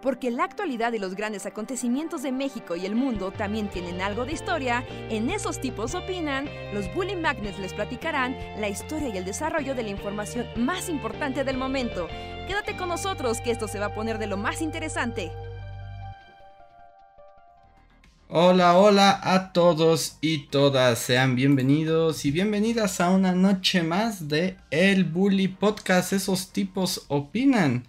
Porque la actualidad y los grandes acontecimientos de México y el mundo también tienen algo de historia, en esos tipos opinan, los Bully Magnets les platicarán la historia y el desarrollo de la información más importante del momento. Quédate con nosotros que esto se va a poner de lo más interesante. Hola, hola a todos y todas, sean bienvenidos y bienvenidas a una noche más de El Bully Podcast, esos tipos opinan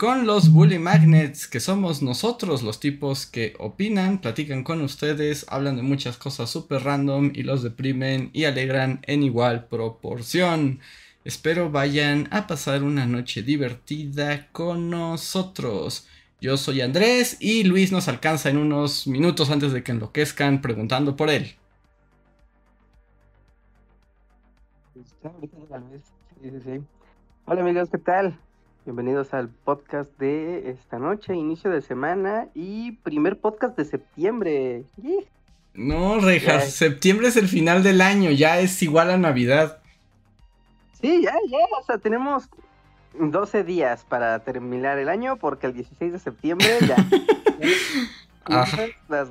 con los Bully Magnets, que somos nosotros los tipos que opinan, platican con ustedes, hablan de muchas cosas súper random y los deprimen y alegran en igual proporción. Espero vayan a pasar una noche divertida con nosotros. Yo soy Andrés y Luis nos alcanza en unos minutos antes de que enloquezcan preguntando por él. Hola amigos, ¿qué tal? Bienvenidos al podcast de esta noche, inicio de semana y primer podcast de septiembre. No, Rejas, septiembre es el final del año, ya es igual a Navidad. Sí, ya, ya, o sea, tenemos 12 días para terminar el año porque el 16 de septiembre ya. Ajá. Las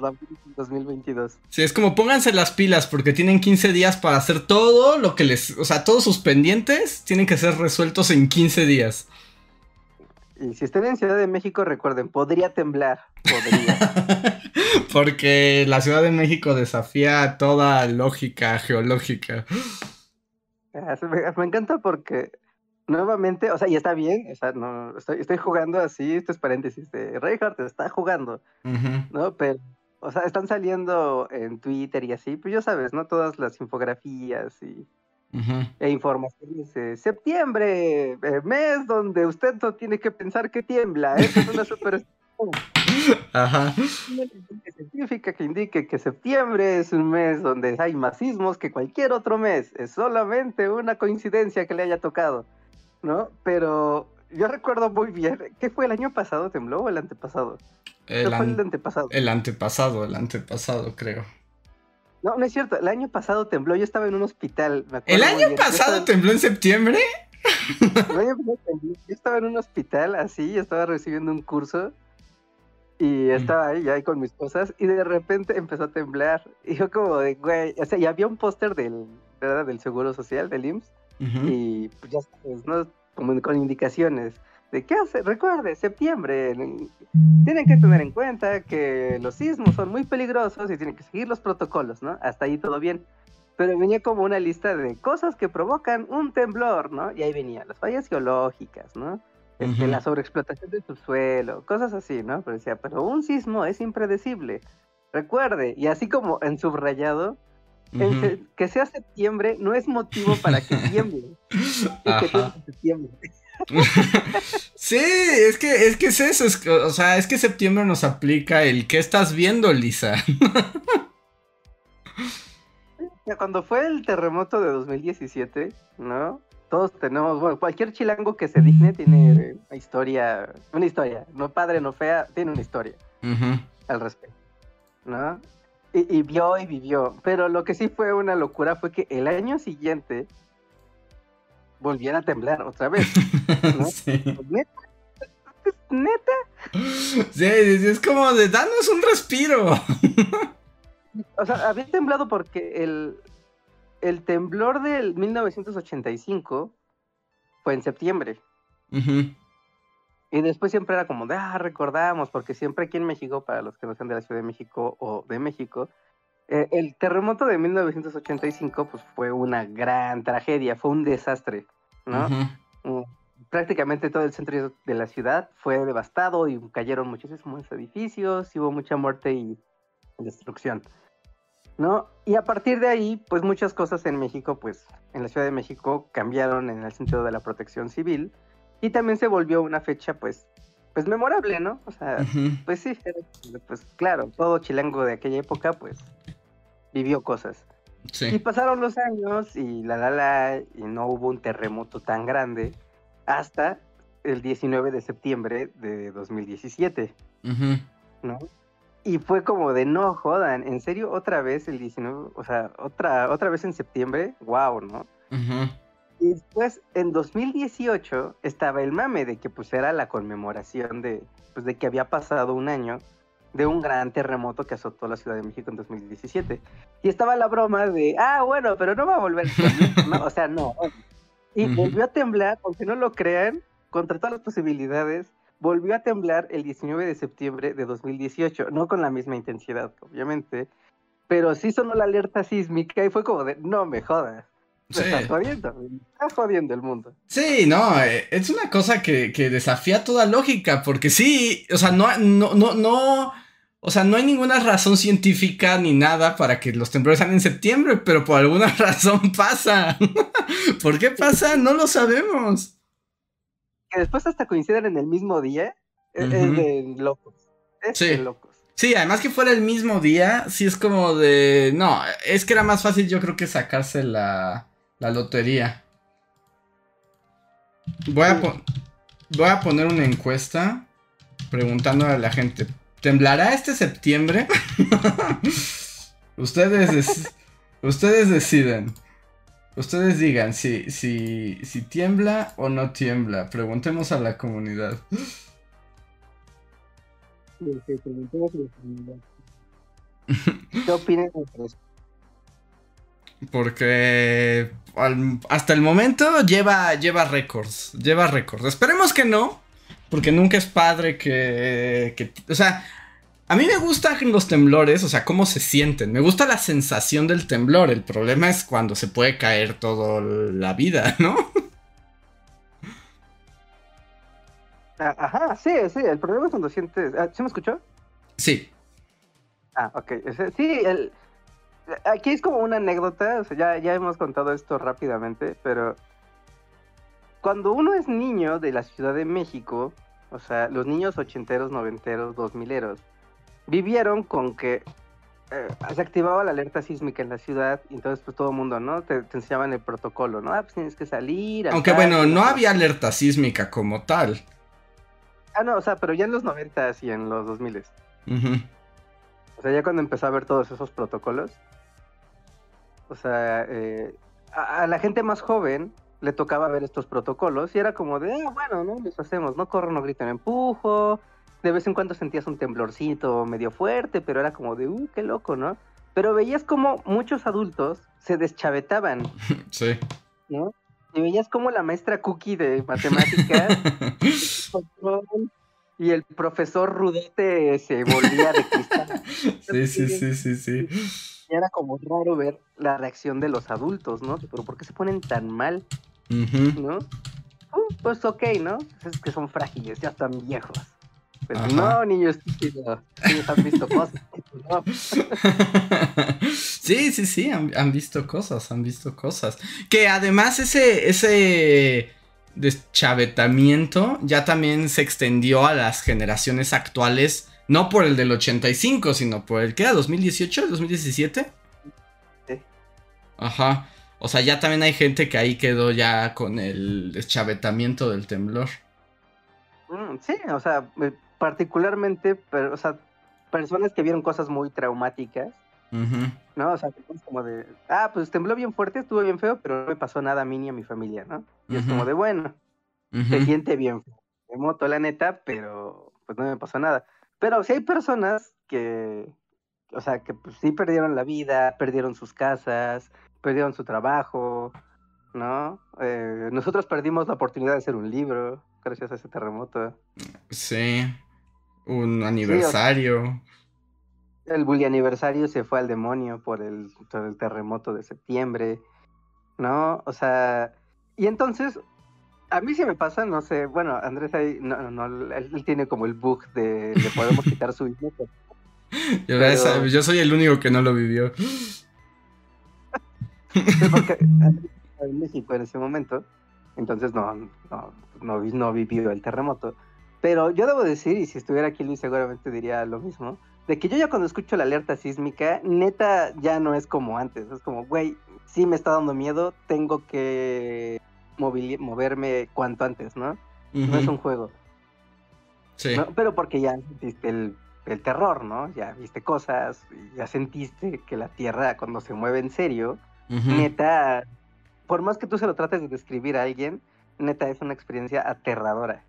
2022. Sí, es como pónganse las pilas porque tienen 15 días para hacer todo lo que les, o sea, todos sus pendientes tienen que ser resueltos en 15 días. Y si están en Ciudad de México, recuerden, podría temblar. Podría. Porque la Ciudad de México desafía toda lógica geológica. Ah, me, encanta porque nuevamente, o sea, y está bien, no, estoy, jugando así, esto es paréntesis de Reinhardt está jugando, ¿no? Pero, o sea, están saliendo en Twitter y así, pues ya sabes, ¿no? Todas las infografías y e informaciones de septiembre, eh, mes donde usted no tiene que pensar que tiembla. Esa es una super Ajá. científica que indique que septiembre es un mes donde hay más sismos que cualquier otro mes. Es solamente una coincidencia que le haya tocado, ¿no? Pero yo recuerdo muy bien. ¿Qué fue el año pasado? ¿Tembló o el antepasado? El, fue el antepasado? El antepasado, el antepasado, creo. No, no es cierto. El año pasado tembló. Yo estaba en un hospital. ¿El año pasado tembló en septiembre? El año pasado tembló. Yo estaba en un hospital así. Yo estaba recibiendo un curso. Y mm. estaba ahí, ya ahí con mis cosas. Y de repente empezó a temblar. Y yo, como de, güey. O sea, y había un póster del, ¿verdad? del Seguro Social, del IMSS. Y pues ya sabes, ¿no? Como con indicaciones de qué hace, recuerde, septiembre, tienen que tener en cuenta que los sismos son muy peligrosos y tienen que seguir los protocolos, ¿no? Hasta ahí todo bien. Pero venía como una lista de cosas que provocan un temblor, ¿no? Y ahí venía las fallas geológicas, ¿no? Este, la sobreexplotación del subsuelo, cosas así, ¿no? Pero decía, pero un sismo es impredecible. Recuerde, y así como en subrayado, que sea septiembre no es motivo para que tiemble. que septiembre. sí, es que, es que es eso, o sea, es que septiembre nos aplica el ¿qué estás viendo, Lisa? Cuando fue el terremoto de 2017, ¿no? Todos tenemos, bueno, cualquier chilango que se digne tiene una historia, una historia, no padre, no fea, tiene una historia al respecto, ¿no? Y, y, vio y vivió, pero lo que sí fue una locura fue que el año siguiente volviera a temblar otra vez. sí. ¿Neta? ¿Neta? Sí, es como de danos un respiro. o sea, había temblado porque el, el temblor del 1985 fue en septiembre. Y después siempre era como de, ah, recordamos, porque siempre aquí en México, para los que no sean de la Ciudad de México o de México, eh, el terremoto de 1985 pues fue una gran tragedia, fue un desastre, ¿no? Mm, prácticamente todo el centro de la ciudad fue devastado y cayeron muchísimos edificios, hubo mucha muerte y destrucción, ¿no? Y a partir de ahí, pues muchas cosas en México, pues en la Ciudad de México cambiaron en el sentido de la protección civil y también se volvió una fecha, pues, pues memorable, ¿no? O sea, pues sí, pues claro, todo chilango de aquella época, pues vivió cosas. Y pasaron los años y la la la, y no hubo un terremoto tan grande hasta el 19 de septiembre de 2017. ¿No? Y fue como de no jodan, en serio, otra vez el 19, o sea, otra, otra vez en septiembre, wow, ¿no? Y después, en 2018, estaba el mame de que pues era la conmemoración de, pues, de que había pasado un año de un gran terremoto que azotó la Ciudad de México en 2017. Y estaba la broma de, ah, bueno, pero no va a volver. o sea, no. Y volvió a temblar, aunque no lo crean, contra todas las posibilidades, volvió a temblar el 19 de septiembre de 2018. No con la misma intensidad, obviamente, pero sí sonó la alerta sísmica y fue como de, no me jodas. Sí. Estás jodiendo, estás jodiendo el mundo. Sí, no, eh, es una cosa que, que, desafía toda lógica, porque sí, o sea, no, no, no, no, o sea, no hay ninguna razón científica ni nada para que los temblores sean en septiembre, pero por alguna razón pasa. ¿Por qué pasa? No lo sabemos. Que después hasta coinciden en el mismo día, es, de locos. Es sí. de locos. Sí, además que fuera el mismo día, sí es como de... No, es que era más fácil yo creo que sacarse la la lotería. Voy a, voy a poner una encuesta preguntándole a la gente. ¿Temblará este septiembre? ustedes, ustedes deciden. Ustedes digan si, si, si tiembla o no tiembla. Preguntemos a la comunidad. ¿Qué opinan porque hasta el momento lleva, lleva récords. Lleva récords. Esperemos que no. Porque nunca es padre que, que. O sea, a mí me gustan los temblores, o sea, cómo se sienten. Me gusta la sensación del temblor. El problema es cuando se puede caer toda la vida, ¿no? Ah, ajá, sí, sí. El problema es cuando sientes. Ah, ¿Sí me escuchó? Sí. Ah, ok. Sí, el, aquí es como una anécdota, o sea, ya, ya hemos contado esto rápidamente, pero cuando uno es niño de la Ciudad de México, o sea, los niños ochenteros, noventeros, dos mileros, vivieron con que eh, se activaba la alerta sísmica en la ciudad y entonces pues todo el mundo, ¿no? Te, enseñaban el protocolo, ¿no? Ah, pues tienes que salir. Aunque bueno, no había alerta sísmica como tal. Ah, no, o sea, pero ya en los noventas y en los dos miles. O sea, ya cuando empezó a ver todos esos protocolos, o sea, eh, a, la gente más joven le tocaba ver estos protocolos y era como de, ah, bueno, ¿no? Los hacemos, no corro, no grito, no empujo. De vez en cuando sentías un temblorcito medio fuerte, pero era como de, uh, qué loco, ¿no? Pero veías como muchos adultos se deschavetaban. Sí. ¿No? Y veías como la maestra Cookie de matemáticas y el profesor Rudete se volvía de cristal. Sí, sí, sí, sí, sí era como raro ver la reacción de los adultos, ¿no? Pero ¿por qué se ponen tan mal? ¿No? Uh, pues ok, ¿no? Es que son frágiles, ya están viejos. Pero no, niños estúpidos, ellos han visto cosas. sí, sí, sí, han, visto cosas, han visto cosas. Que además ese, ese deschavetamiento ya también se extendió a las generaciones actuales no por el del 85, sino por el que era 2018, 2017. Sí. Ajá. O sea, ya también hay gente que ahí quedó ya con el deschavetamiento del temblor. Mm, sí, o sea, eh, particularmente, pero, o sea, personas que vieron cosas muy traumáticas. ¿No? O sea, como de, ah, pues tembló bien fuerte, estuvo bien feo, pero no me pasó nada a mí ni a mi familia, ¿no? Y es como de, bueno, se siente bien de moto, la neta, pero pues no me pasó nada. Pero sí hay personas que, o sea, que pues, sí perdieron la vida, perdieron sus casas, perdieron su trabajo, ¿no? Eh, nosotros perdimos la oportunidad de hacer un libro gracias a ese terremoto. Sí, un aniversario. el bully aniversario se fue al demonio por el, por el terremoto de septiembre, ¿no? O sea, y entonces a mí sí me pasa, no sé, bueno, Andrés ahí, no, no, él, tiene como el bug de le podemos quitar su hijo. Yo, soy el único que no lo vivió. porque en México en ese momento, entonces no, no, no, no vivió el terremoto. Pero yo debo decir, y si estuviera aquí Luis seguramente diría lo mismo, de que yo ya cuando escucho la alerta sísmica, neta ya no es como antes. Es como, güey, sí me está dando miedo, tengo que moverme cuanto antes, ¿no? No es un juego. Sí. Pero porque ya viste el, terror, ¿no? Ya viste cosas, ya sentiste que la Tierra cuando se mueve en serio, neta, por más que tú se lo trates de describir a alguien, neta es una experiencia aterradora.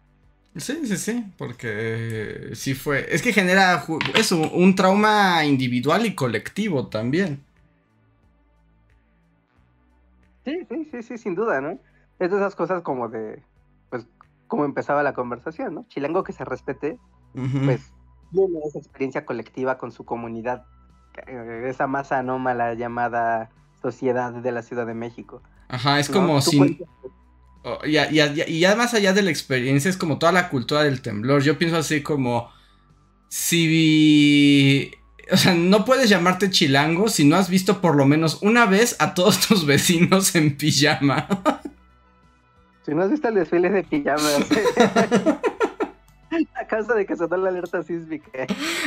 Sí, sí, sí, porque sí fue. Es que genera eso, un trauma individual y colectivo también. Sí, sí, sí, sí, sin duda, ¿no? Es de esas cosas como de, pues, como empezaba la conversación, ¿no? Chilango que se respete, pues, tiene esa experiencia colectiva con su comunidad, eh, esa masa anómala llamada sociedad de la Ciudad de México. Ajá, es como si... Oh, y, ya más allá de la experiencia es como toda la cultura del temblor. Yo pienso así como... Si... O sea, no puedes llamarte chilango si no has visto por lo menos una vez a todos tus vecinos en pijama. Si no has visto el desfile de pijamas. a causa de que sonó la alerta sísmica.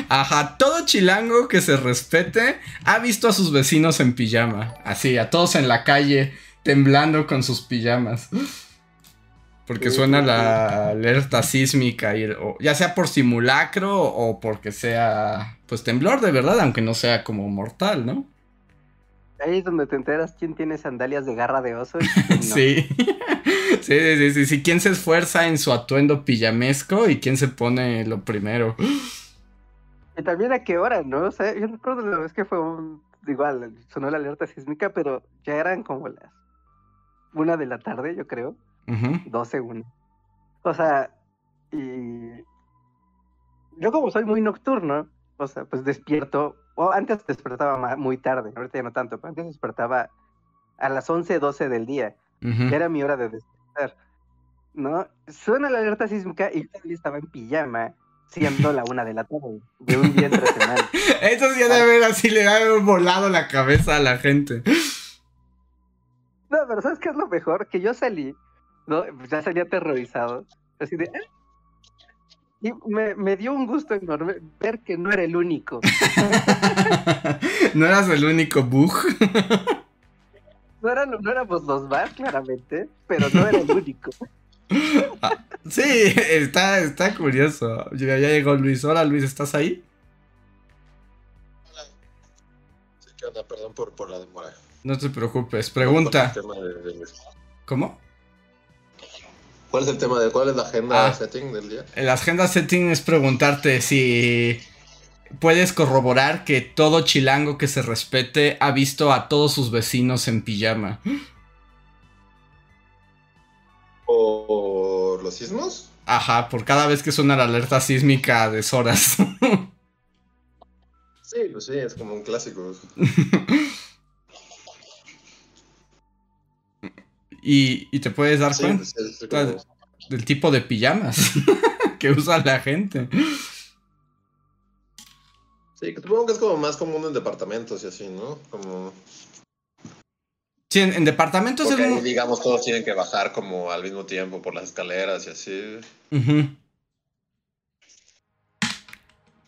Ajá, todo chilango que se respete ha visto a sus vecinos en pijama. Así, a todos en la calle temblando con sus pijamas. Porque suena la alerta sísmica, y, ya sea por simulacro o porque sea, pues temblor de verdad, aunque no sea como mortal, ¿no? Ahí es donde te enteras quién tiene sandalias de garra de oso. sí. Sí, sí, sí, sí, quién se esfuerza en su atuendo pijamesco y quién se pone lo primero. Y también a qué hora, ¿no? O sea, yo recuerdo la vez que fue un, igual, sonó la alerta sísmica, pero ya eran como las una de la tarde, yo creo. 12, uno. O sea, y yo como soy muy nocturno, o sea, pues despierto, o antes despertaba muy tarde, ahorita ya no tanto, pero antes despertaba a las 11, 12 del día. Era mi hora de despertar. ¿No? Suena la alerta sísmica y yo estaba en pijama, siendo la una de la tarde, de un día entre semana. Eso sí debe haber así, le ha volado la cabeza a la gente. No, pero ¿sabes qué es lo mejor? Que yo salí ¿no? Pues ya salía aterrorizado. Así de. Ah". Y me, dio un gusto enorme ver que no era el único. no eras el único bug. no, no éramos los más, claramente, pero no era el único. Ah, sí, está, está curioso. Ya, llegó Luis. Hola Luis, ¿estás ahí? Hola. Sí, ¿qué onda? Perdón por, por la demora. No te preocupes, pregunta. ¿Cómo? ¿Cuál es el tema de cuál es la agenda ah. setting del día? La agenda setting es preguntarte si puedes corroborar que todo chilango que se respete ha visto a todos sus vecinos en pijama. ¿Por los sismos? Ajá, por cada vez que suena la alerta sísmica de horas. sí, pues sí, es como un clásico. Y, te puedes dar cuenta pues, del tipo de pijamas que usa la gente. Sí, supongo que es como más común en departamentos y así, ¿no? Como... Sí, en, departamentos es digamos, todos tienen que bajar como al mismo tiempo por las escaleras y así.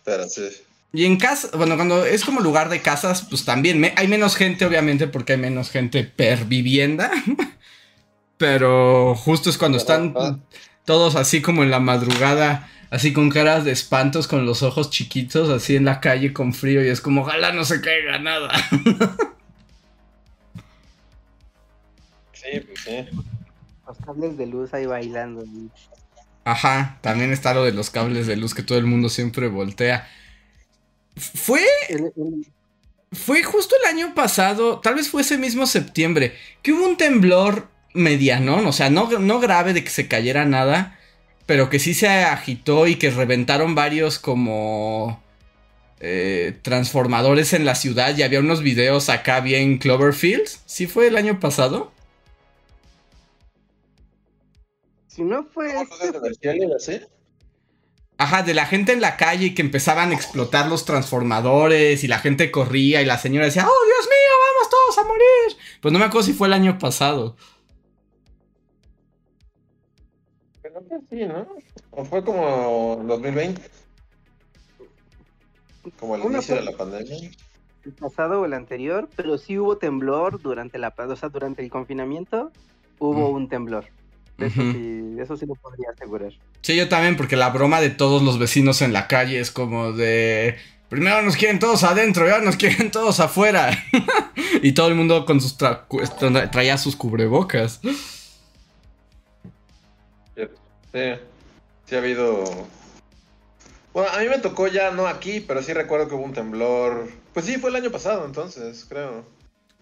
Pero sí. Y en casa, bueno, cuando es como lugar de casas, pues también hay menos gente, obviamente, porque hay menos gente per vivienda. Pero justo es cuando están todos así como en la madrugada, así con caras de espantos, con los ojos chiquitos, así en la calle con frío y es como, ojalá no se caiga nada. Sí, pues sí. Los cables de luz ahí bailando. Ajá, también está lo de los cables de luz que todo el mundo siempre voltea. Fue... Fue justo el año pasado, tal vez fue ese mismo septiembre, que hubo un temblor mediano, o sea, no, no grave de que se cayera nada, pero que sí se agitó y que reventaron varios como eh, transformadores en la ciudad y había unos videos acá bien Cloverfield. ¿Sí fue el año pasado? Si no fue... Este, Ajá, de la gente en la calle que empezaban a explotar los transformadores y la gente corría y la señora decía, oh Dios mío, vamos todos a morir. Pues no me acuerdo si fue el año pasado. Sí, ¿no? ¿O fue como 2020? Como el inicio de la pandemia. El pasado o el anterior, pero sí hubo temblor durante la, o sea, durante el confinamiento hubo un temblor. Eso, sí, eso sí lo podría asegurar. Sí, yo también, porque la broma de todos los vecinos en la calle es como de primero nos quieren todos adentro, ya nos quieren todos afuera. y todo el mundo con sus traía sus cubrebocas. Sí, sí ha habido... Bueno, a mí me tocó ya no aquí, pero sí recuerdo que hubo un temblor. Pues sí, fue el año pasado entonces, creo.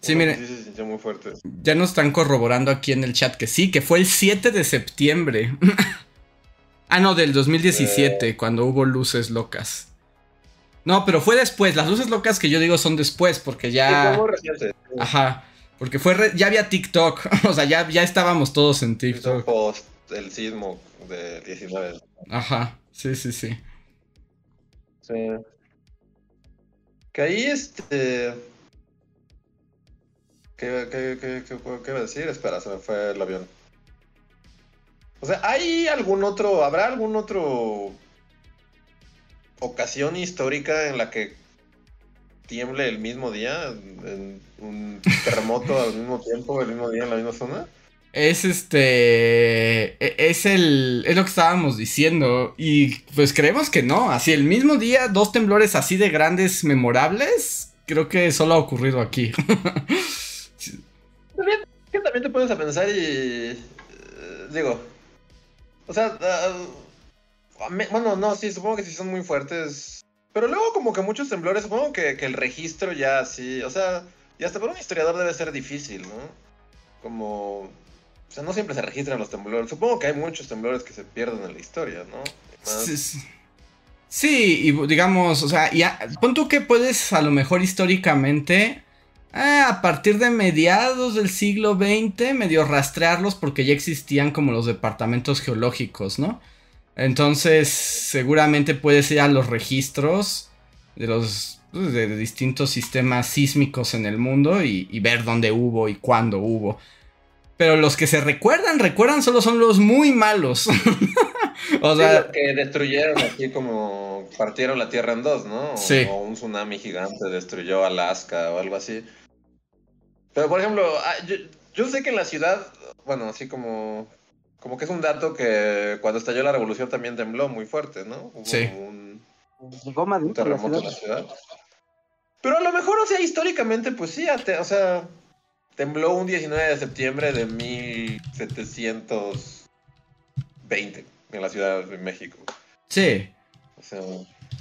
Sí, mire. Sí se sintió muy fuerte. Ya nos están corroborando aquí en el chat que sí, que fue el 7 de septiembre. ah, no, del 2017, eh. cuando hubo luces locas. No, pero fue después. Las luces locas que yo digo son después, porque ya. Ajá. Porque fue ya había TikTok. o sea, ya, ya estábamos todos en TikTok. Post el sismo de 19. Ajá. Sí, sí, sí. Sí. Que ahí este. ¿Qué, qué, qué, qué, iba a decir? Espera, se me fue el avión. O sea, ¿hay algún otro, habrá algún otro ocasión histórica en la que tiemble el mismo día, en un terremoto al mismo tiempo, el mismo día en la misma zona? Es este. E, es el. Es lo que estábamos diciendo. Y pues creemos que no. Así el mismo día, dos temblores así de grandes, memorables. Creo que solo ha ocurrido aquí. también, que también te pones a pensar y. Eh, digo. O sea. Ah, bueno, no, sí, supongo que sí son muy fuertes. Pero luego, como que muchos temblores, supongo que, que el registro ya sí. O sea, y hasta para un historiador debe ser difícil, ¿no? Como o sea, no siempre se registran los temblores. Supongo que hay muchos temblores que se pierden en la historia, ¿no? Sí, y digamos, o sea, ya, pon tú que puedes a lo mejor históricamente, ah, a partir de mediados del siglo XX, medio rastrearlos porque ya existían como los departamentos geológicos, ¿no? Entonces, seguramente puedes ir a los registros de los pues, de distintos sistemas sísmicos en el mundo y ver dónde hubo y cuándo hubo. Pero los que se recuerdan, recuerdan solo son los muy malos. o sea, que destruyeron aquí como partieron la Tierra en dos, ¿no? Sí. O un tsunami gigante destruyó Alaska o algo así. Pero por ejemplo, ah, yo, sé que en la ciudad, bueno, así como como que es un dato que cuando estalló la revolución también tembló muy fuerte, ¿no? Hubo sí. Un, un terremoto en la ciudad. Pero a lo mejor, o sea, históricamente, pues sí, o sea, tembló un 19 de septiembre de 1720 en la Ciudad de México. Sí. O sea,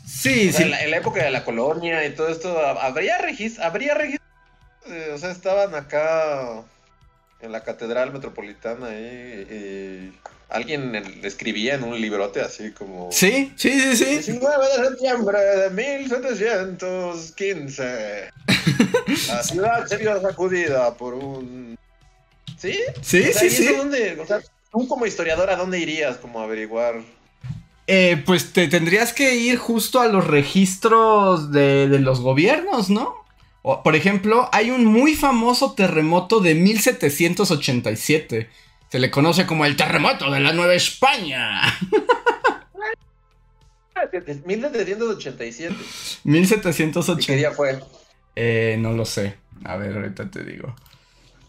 sí, sí. En, la, época de la colonia y todo esto, habría registro, habría registro, eh, o sea, estaban acá en la Catedral Metropolitana y alguien escribía en un librote así como... Sí, sí, sí, sí. 19 de septiembre de 1715. La ciudad se vio sacudida por un... ¿Sí? Sí, sí, sí. Dónde, o sea, tú como historiador, ¿a dónde irías como a averiguar? Eh, pues te tendrías que ir justo a los registros de, de los gobiernos, ¿no? por ejemplo, hay un muy famoso terremoto de 1787 se le conoce como el terremoto de la Nueva España. 1787. 1787. ¿Qué día fue? Eh, no lo sé. A ver, ahorita te digo.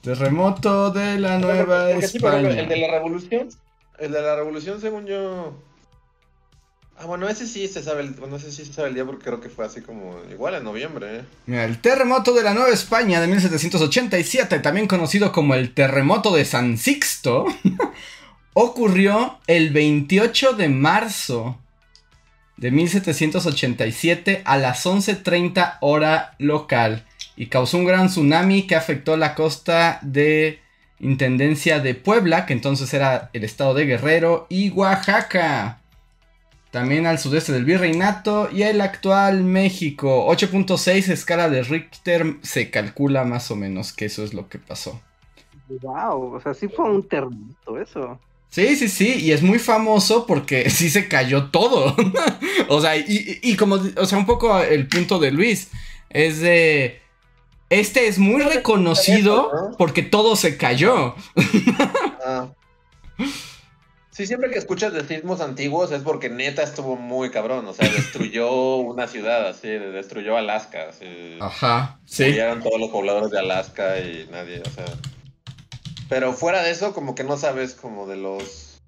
Terremoto de la Nueva España. el de la Revolución. El de la Revolución, según yo. Ah, bueno, ese sí se sabe el, bueno, ese sí se sabe el día porque creo que fue así como igual en noviembre. ¿eh? Mira, el terremoto de la Nueva España de 1787, también conocido como el terremoto de San Sixto, ocurrió el 28 de marzo de 1787 a las 11:30 hora local y causó un gran tsunami que afectó la costa de Intendencia de Puebla, que entonces era el estado de Guerrero, y Oaxaca también al sudeste del Virreinato y el actual México. 8.6 escala de Richter se calcula más o menos que eso es lo que pasó. Wow, o sea, sí fue un terremoto eso. Sí, sí, sí, y es muy famoso porque sí se cayó todo. o sea, y, como, o sea, un poco el punto de Luis es de... Este es muy reconocido porque todo se cayó. ah. Sí, siempre que escuchas de sismos antiguos es porque neta estuvo muy cabrón. O sea, destruyó una ciudad, así, destruyó Alaska. Así, Ajá, sí. Murieron todos los pobladores de Alaska y nadie, o sea. Pero fuera de eso, como que no sabes como de los.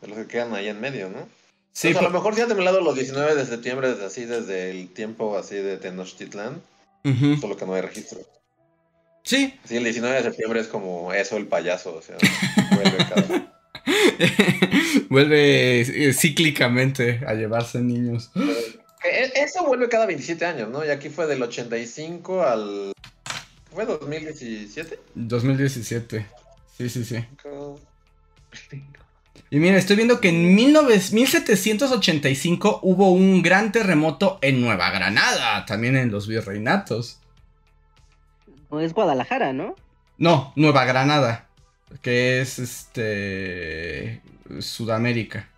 de los que quedan ahí en medio, ¿no? Sí, a lo mejor sí ha temblado los 19 de septiembre, desde así, desde el tiempo así de Tenochtitlan. Solo que no hay registro. Sí. Sí, el 19 de septiembre es como eso, el payaso. O sea, vuelve cada... vuelve eh, cíclicamente a llevarse niños. E, eso vuelve cada 27 años, ¿no? Y aquí fue del 85 al. ¿Fue 2017? 2017. Sí, sí, sí. Y mira, estoy viendo que en 1785 hubo un gran terremoto en Nueva Granada, también en los virreinatos. Es Guadalajara, ¿no? No, Nueva Granada, que es este Sudamérica.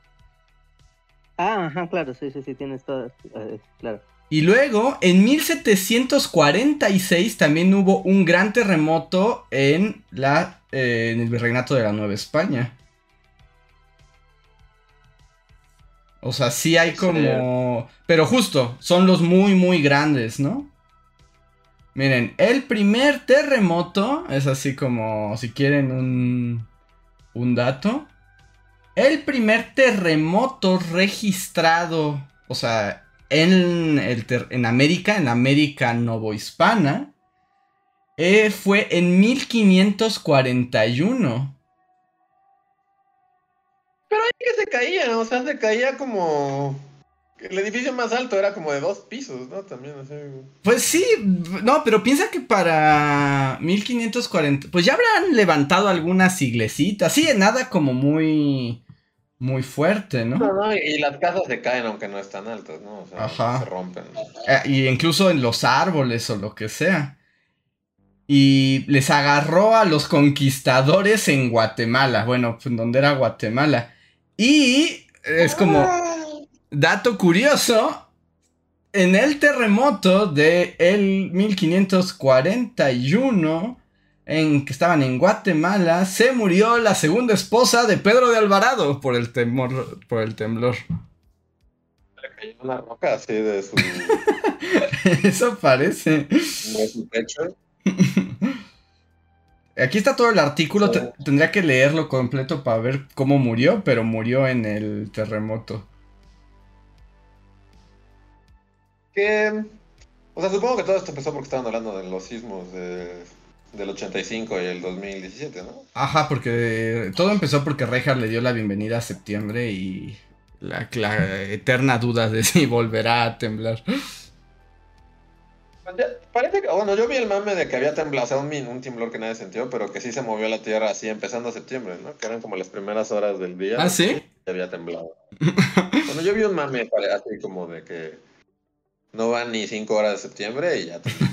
Ah, ajá, claro, sí, sí, sí, tienes todo, eh, claro. Y luego, en 1746 también hubo un gran terremoto en, la, eh, en el virreinato de la Nueva España. O sea, sí hay como... Pero justo, son los muy, muy grandes, ¿no? Miren, el primer terremoto es así como, si quieren un, un dato. El primer terremoto registrado, o sea, en, el en América, en América novohispana, eh, fue en 1541. Pero ahí que se caía, o sea, se caía como... El edificio más alto era como de dos pisos, ¿no? También así. Pues sí, no, pero piensa que para 1540, pues ya habrán levantado algunas iglesitas, sí, nada como muy muy fuerte, ¿no? No, no, y las casas se caen aunque no están altas, ¿no? O sea, se rompen. Eh, y incluso en los árboles o lo que sea. Y les agarró a los conquistadores en Guatemala, bueno, pues donde era Guatemala. Y es como dato curioso, en el terremoto de el 1541 en que estaban en Guatemala, se murió la segunda esposa de Pedro de Alvarado por el temor, por el temblor. Le cayó una roca así de su. Eso parece. De su pecho. Aquí está todo el artículo, tendría que leerlo completo para ver cómo murió, pero murió en el terremoto. Que. O sea, supongo que todo esto empezó porque estaban hablando de los sismos de del 85 y el 2017, ¿no? Ajá, porque todo empezó porque Reinhardt le dio la bienvenida a septiembre y la, eterna duda de si volverá a temblar. Parece que, bueno, yo vi el mame de que había temblado, o sea, un, un temblor que nadie sintió, pero que sí se movió la tierra así empezando a septiembre, ¿no? Que eran como las primeras horas del día. ¿Ah, sí? Y había temblado. bueno, yo vi un mame así como de que no van ni 5 horas de septiembre y ya tembló.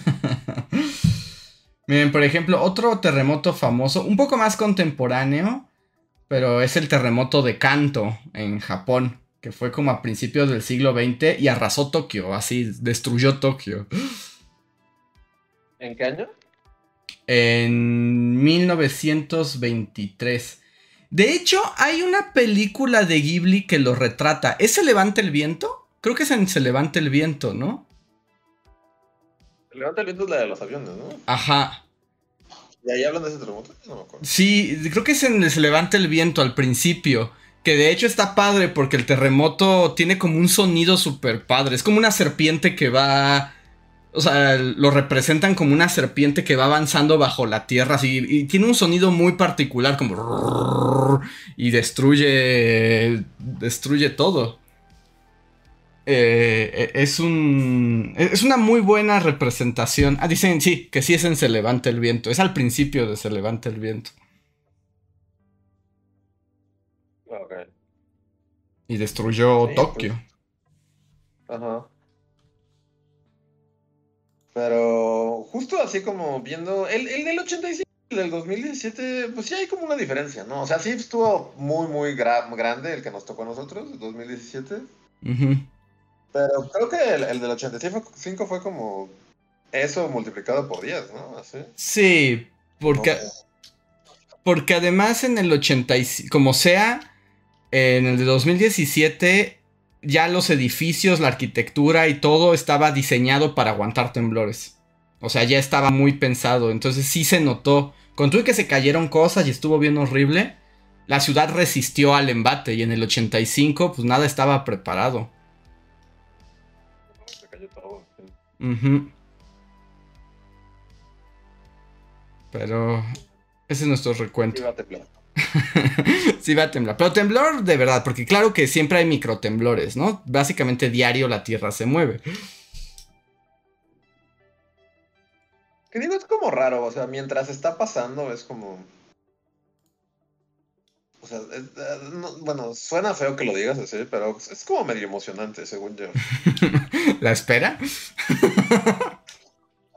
Miren, por ejemplo, otro terremoto famoso, un poco más contemporáneo, pero es el terremoto de Kanto en Japón, que fue como a principios del siglo XX y arrasó Tokio, así, destruyó Tokio. ¿En qué año? En 1923. De hecho, hay una película de Ghibli que lo retrata. ¿Es Se levanta el viento? Creo que es en Se levanta el viento, ¿no? Levanta el viento es la de los aviones, ¿no? Ajá. ¿Y ahí hablan de ese terremoto? No me acuerdo. Sí, creo que es en Se levanta el viento al principio. Que de hecho está padre porque el terremoto tiene como un sonido súper padre. Es como una serpiente que va. O sea, lo representan como una serpiente que va avanzando bajo la tierra así. Y tiene un sonido muy particular, como. Y destruye. Destruye todo. Eh, eh, es un. Es una muy buena representación. Ah, dicen sí, que sí es en Se levanta el viento. Es al principio de Se levanta el viento. Ok. Y destruyó Tokio. Pues. Ajá. Pero justo así como viendo. El, el del 85 y el del 2017, pues sí hay como una diferencia, ¿no? O sea, sí estuvo muy, muy grande el que nos tocó a nosotros, el 2017. Ajá. Pero creo que el, del 85 fue como eso multiplicado por 10, ¿no? Así. Sí, porque, porque además en el 85, como sea, en el de 2017 ya los edificios, la arquitectura y todo estaba diseñado para aguantar temblores. O sea, ya estaba muy pensado, entonces sí se notó. Con todo que se cayeron cosas y estuvo bien horrible, la ciudad resistió al embate y en el 85 pues nada estaba preparado. Pero ese es nuestro recuento. Sí va a temblar. sí va a temblar. Pero temblor de verdad, porque claro que siempre hay microtemblores, ¿no? Básicamente diario la Tierra se mueve. Que digo, es como raro, o sea, mientras está pasando es como... O sea, bueno, suena feo que lo digas así, pero es como medio emocionante, según yo. ¿La espera?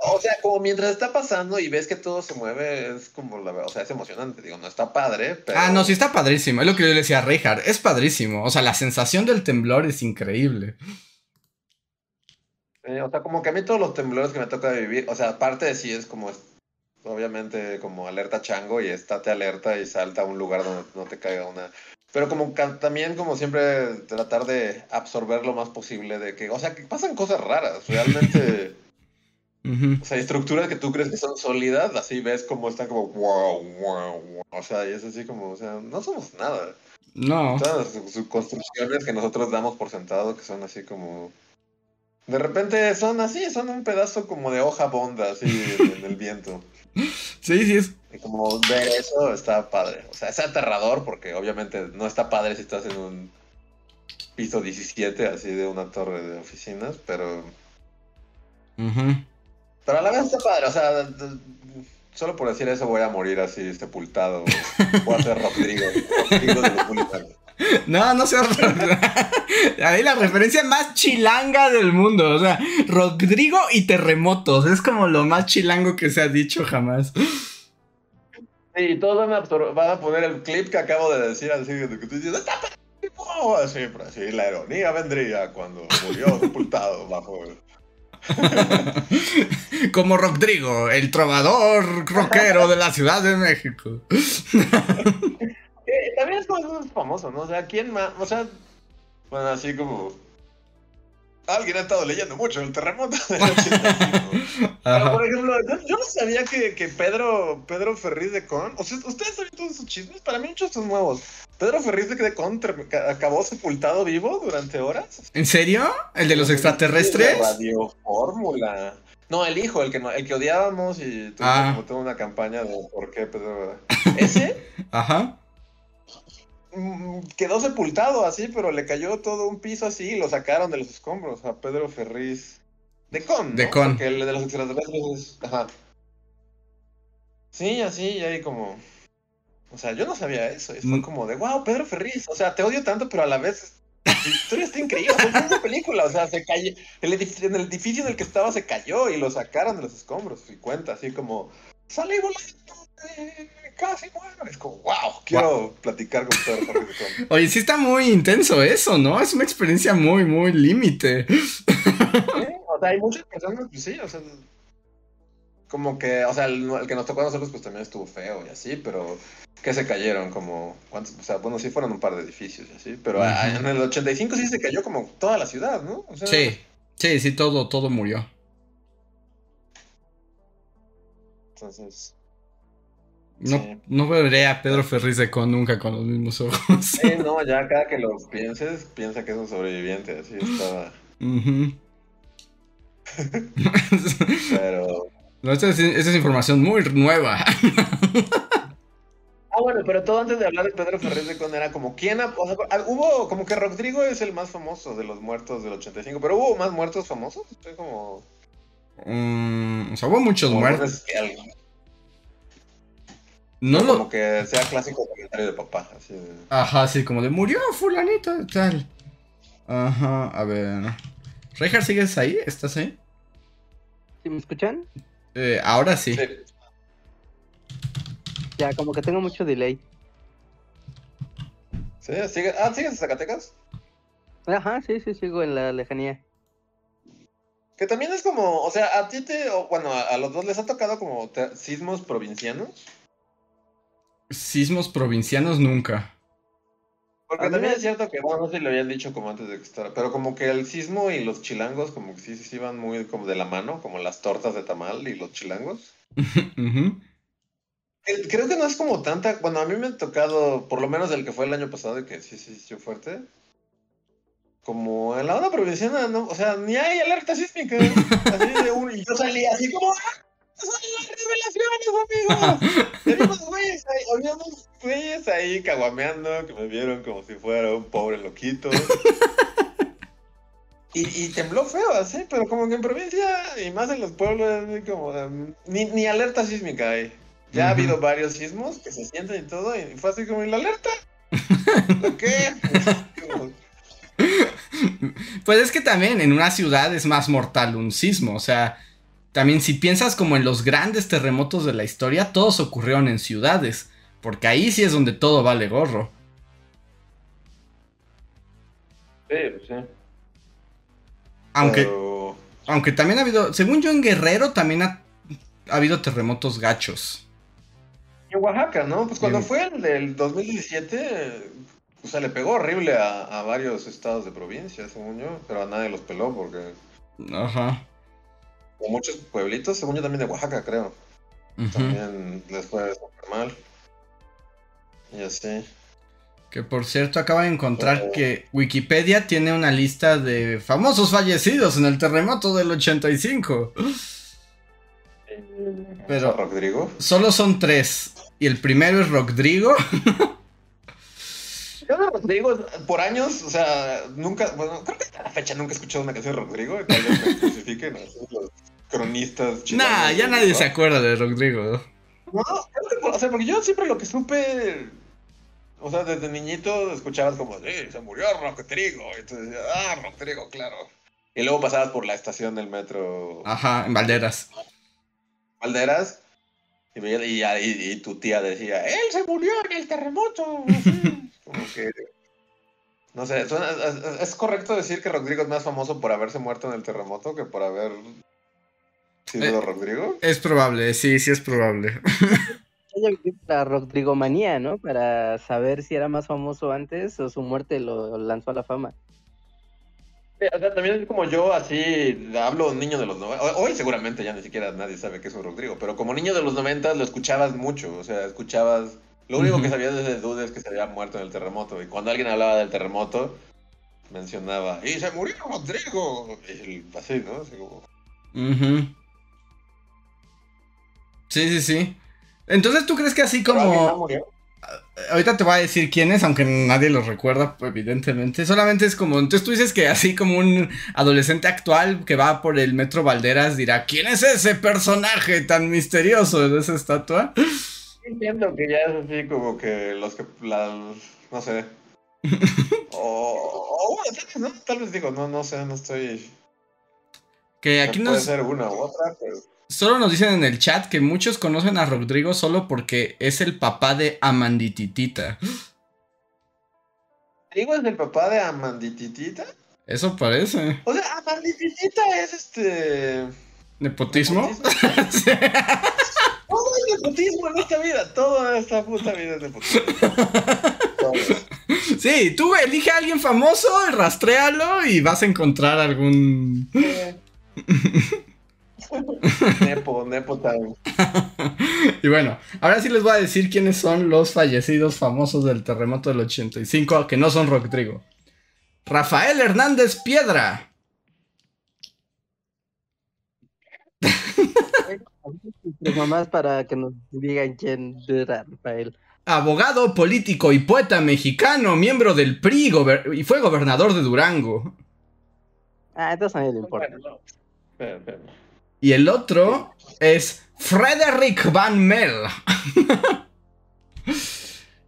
O sea, como mientras está pasando y ves que todo se mueve, es como la o sea, es emocionante, digo, no está padre, pero... Ah, no, sí está padrísimo, es lo que yo le decía a Richard, es padrísimo, o sea, la sensación del temblor es increíble. o sea, como que a mí todos los temblores que me toca vivir, o sea, aparte de sí es como, obviamente, como alerta chango y estate alerta y salta a un lugar donde no te caiga una... Pero como también, como siempre, tratar de absorber lo más posible de que, o sea, que pasan cosas raras, realmente... O sea, estructuras que tú crees que son sólidas, así ves como están como wow, wow, wow. O sea, y es así como, o sea, no somos nada. No. Todas las construcciones que nosotros damos por sentado, que son así como. De repente son así, son un pedazo como de hoja bonda, así en el viento. Sí, sí es. Y como ver eso está padre. O sea, es aterrador porque obviamente no está padre si estás en un piso 17, así de una torre de oficinas, pero. Pero a la vez está padre, o sea, solo por decir eso voy a morir así sepultado. Voy a ser Rodrigo, Rodrigo de los No, no sé. Ahí la referencia más chilanga del mundo. O sea, Rodrigo y terremotos. Es como lo más chilango que se ha dicho jamás. Sí, todos van a, van a poner el clip que acabo de decir así que tú dices, así, así, la ironía vendría cuando murió sepultado bajo el Como Rodrigo, el trovador rockero de la Ciudad de México. Eh, también es como famoso, ¿no? O sea, ¿quién más? O sea, bueno, así como. Alguien ha estado leyendo mucho el terremoto del 85. por ejemplo, yo, no sabía que, que, Pedro, Pedro Ferriz de Con. O sea, ¿ustedes saben todos esos chismes? Para mí, muchos son nuevos. Pedro Ferriz de Con acabó sepultado vivo durante horas. ¿En serio? ¿El de los extraterrestres? Radio Fórmula. No, el hijo, el que, el que odiábamos y tuvimos ah. como toda una campaña de por qué Pedro. Ese. Ajá. Mm, quedó sepultado así, pero le cayó todo un piso así y lo sacaron de los escombros a Pedro Ferriz. De Con. De Con. Porque el de los extraterrestres Ajá. Sí, así, y ahí como. O sea, yo no sabía eso. Es mm. como de, wow, Pedro Ferriz. O sea, te odio tanto, pero a la vez. La historia está increíble. Es una película. O sea, se cayó. El edificio, en el edificio en el que estaba se cayó y lo sacaron de los escombros. Y cuenta así como. Salí volando. Casi muero. Es como, wow, quiero platicar con Ferriz. Oye, sí está muy intenso eso, ¿no? Es una experiencia muy, muy límite. o sea, hay muchas personas, pues sí, o sea como que, o sea, el, que nos tocó a nosotros pues también estuvo feo y así, pero que se cayeron como, ¿cuántos? O sea, bueno, sí fueron un par de edificios y así, pero en el 85 sí se cayó como toda la ciudad, ¿no? sí, sí, sí, todo, todo murió. Entonces... No, no veré a Pedro Ferriz de con nunca con los mismos ojos. Sí, no, ya cada que lo pienses, piensa que es un sobreviviente, así estaba. Pero no, esta es, información muy nueva. Ah, bueno, pero todo antes de hablar de Pedro Ferrer de Con era como, ¿quién? Ah, hubo, como que Rodrigo es el más famoso de los muertos del 85, pero ¿hubo más muertos famosos? Estoy como... Mm, o sea, hubo muchos muertos. No Como que sea clásico comentario de papá. Así Ajá, sí, como de murió fulanito tal. Ajá, a ver. Rejar, ¿sigues ahí? ¿Estás ahí? ¿Sí me escuchan? Eh, ahora sí. Ya, como que tengo mucho delay. ¿Sí? ¿Sigue? Ah, ¿sigues en Zacatecas? Ajá, sí, sí, sigo en la lejanía. Que también es como, o sea, a ti te, bueno, a, los dos les ha tocado como sismos provincianos. Sismos provincianos nunca. Porque también es cierto que, bueno, no sé si lo habían dicho como antes de que estar, pero como que el sismo y los chilangos como que sí, sí, sí van muy como de la mano, como las tortas de tamal y los chilangos. creo que no es como tanta. Bueno, a mí me ha tocado, por lo menos el que fue el año pasado, que sí, sí, sí, fuerte. Como en la onda provinciana, no, o sea, ni hay alerta sísmica. Así de un, y yo salí así como, ¡ah! ¡Son las revelaciones, amigos! Habíamos güeyes ahí, habíamos güeyes ahí caguameando que me vieron como si fuera un pobre loquito. Y, y, tembló feo, así, pero como que en provincia y más en los pueblos, como ni, ni alerta sísmica hay. Ya ha habido varios sismos que se sienten y todo, y fue así como, ¿y la alerta? qué? pues es que también en una ciudad es más mortal un sismo, o sea, también si piensas como en los grandes terremotos de la historia, todos ocurrieron en ciudades, porque ahí sí es donde todo vale gorro. Sí, sí. Aunque, aunque también ha habido, según yo en Guerrero también ha, habido terremotos gachos. En Oaxaca, ¿no? Pues cuando fue el del 2017, o sea, le pegó horrible a, varios estados de provincia, según yo, pero a nadie los peló porque... Ajá. O muchos pueblitos, según yo también de Oaxaca, creo. También les fue súper mal. Y así. Que por cierto acaba de encontrar que Wikipedia tiene una lista de famosos fallecidos en el terremoto del 85. Pero Rodrigo. Solo son tres. Y el primero es Rodrigo. Yo de Rodrigo, por años, o sea, nunca, bueno, creo que hasta la fecha nunca he escuchado una canción de Rodrigo. Vez me crucifiquen los cronistas. Nah, ya nadie se acuerda de Rodrigo. No, o sea, porque yo siempre lo que supe o sea, desde niñito escuchabas como, sí, se murió Rodrigo. Y tú decías, ah, Rodrigo, claro. Y luego pasabas por la estación del metro. Ajá, en Valderas. Valderas. Y, y, y, tu tía decía, él se murió en el terremoto. como que... No sé, ¿es, correcto decir que Rodrigo es más famoso por haberse muerto en el terremoto que por haber eh, Rodrigo? Es probable, sí, sí es probable. la Rodrigomanía, ¿no? Para saber si era más famoso antes o su muerte lo lanzó a la fama. o sea, también es como yo, así, hablo niño de los 90. Hoy seguramente ya ni siquiera nadie sabe que es un Rodrigo, pero como niño de los 90 lo escuchabas mucho, o sea, escuchabas... Lo único que sabías desde duda es que se había muerto en el terremoto, y cuando alguien hablaba del terremoto, mencionaba, y se murió Rodrigo, y así, ¿no? Así como... Sí, sí, sí. Entonces, ¿tú crees que así como... Ahorita te voy a decir quién es, aunque nadie lo recuerda, evidentemente. Solamente es como, entonces tú dices que así como un adolescente actual que va por el Metro Valderas dirá, ¿quién es ese personaje tan misterioso de esa estatua? Entiendo que ya es así como que los que, no sé. o, bueno, tal vez, ¿no? Tal vez digo, no, no sé, no estoy... Que aquí no Puede ser una u otra, pero... Solo nos dicen en el chat que muchos conocen a Rodrigo solo porque es el papá de Amandititita. ¿Rodrigo es el papá de Amandititita? Eso parece. O sea, Amandititita es este. ¿Nepotismo? ¿Nepotismo? Todo es nepotismo en esta vida. Toda esta puta vida es nepotismo. Sí, tú elige a alguien famoso, rastréalo y vas a encontrar algún. Nepo, Nepo time. y bueno, ahora sí les voy a decir quiénes son los fallecidos famosos del terremoto del 85, que no son Rodrigo. Rafael Hernández Piedra. mamás para que nos digan quién era Rafael. Abogado, político y poeta mexicano, miembro del PRI y fue gobernador de Durango. Ah, entonces a mí le importa. Y el otro es Frederick Van Mel.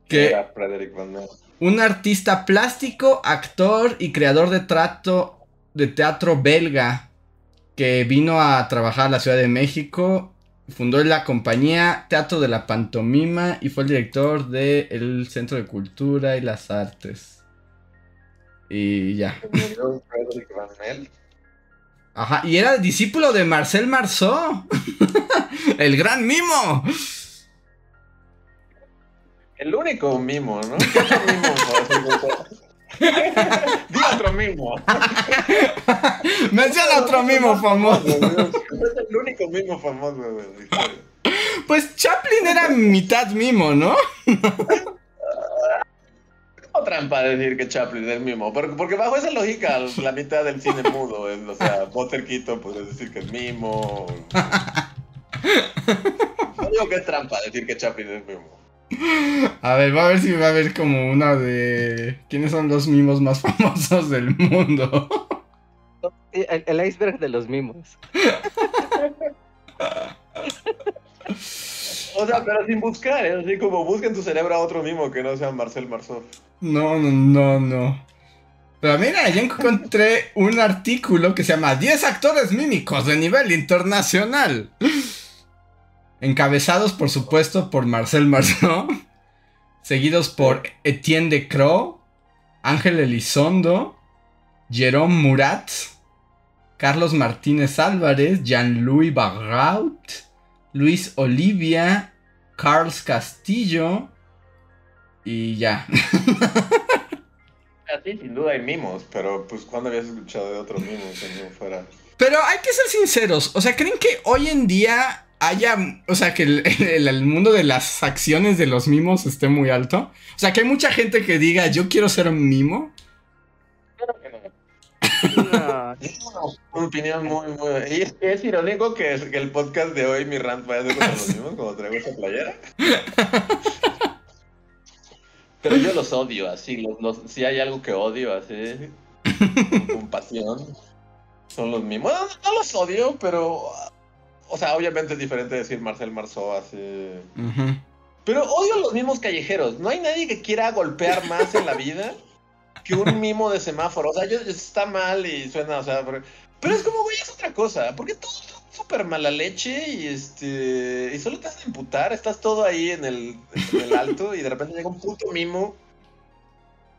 que Frederick Van Mel. Un artista plástico, actor y creador de trato de teatro belga que vino a trabajar a la Ciudad de México. Fundó la compañía Teatro de la Pantomima y fue el director del Centro de Cultura y las Artes. Y ya. Frederick Van Mel? Ajá, y era discípulo de Marcel Marceau. el gran mimo. El único mimo, ¿no? ¿Qué otro mimo? Di otro mimo. Menciona otro mimo famoso. Es el único mimo famoso, güey. Pues Chaplin era mitad mimo, ¿no? No trampa decir que Chaplin es mimo, porque, bajo esa lógica la mitad del cine mudo es, o sea, Buster Keaton puede decir que es mimo. No digo que es trampa decir que Chaplin es mimo. A ver, va a ver si va a haber como una de. ¿Quiénes son los mimos más famosos del mundo? El, iceberg de los mimos. O sea, pero sin buscar, ¿eh? así como busquen tu cerebro a otro mimo que no sea Marcel Marceau. No, no, no, no. Pero mira, ya encontré un artículo que se llama 10 actores mímicos de nivel internacional. Encabezados, por supuesto, por Marcel Marceau. seguidos por Etienne de Croo, Ángel Elizondo, Jerome Murat, Carlos Martínez Álvarez, Jean-Louis Barrault, Luis Olivia, Carlos Castillo y ya. Así sin duda hay mimos, pero pues cuando habías escuchado de otros mimos que no fuera. Pero hay que ser sinceros, o sea, ¿creen que hoy en día haya, o sea, que el, mundo de las acciones de los mimos esté muy alto. O sea, que hay mucha gente que diga, yo quiero ser un mimo. Una, opinión muy, muy... Y es, irónico que, el podcast de hoy, mi rant, vaya a ser los mimos, como traigo esa playera. Pero yo los odio, así, si hay algo que odio, así, con pasión, son los mimos. no los odio, pero o sea, obviamente es diferente decir Marcel Marceau así. Pero odio los mismos callejeros. No hay nadie que quiera golpear más en la vida que un mimo de semáforo. O sea, está mal y suena, o sea, pero, es como, güey, es otra cosa. Porque todo es súper mala leche y este. Y solo te hacen imputar. Estás todo ahí en el, alto y de repente llega un puto mimo.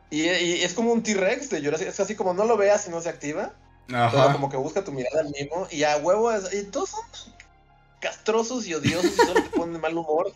Y, es como un T-Rex de Jurassic. Es así como no lo veas y no se activa. Ajá. como que busca tu mirada al mimo. Y a huevo. y todos son castrosos y odiosos y solo te ponen de mal humor.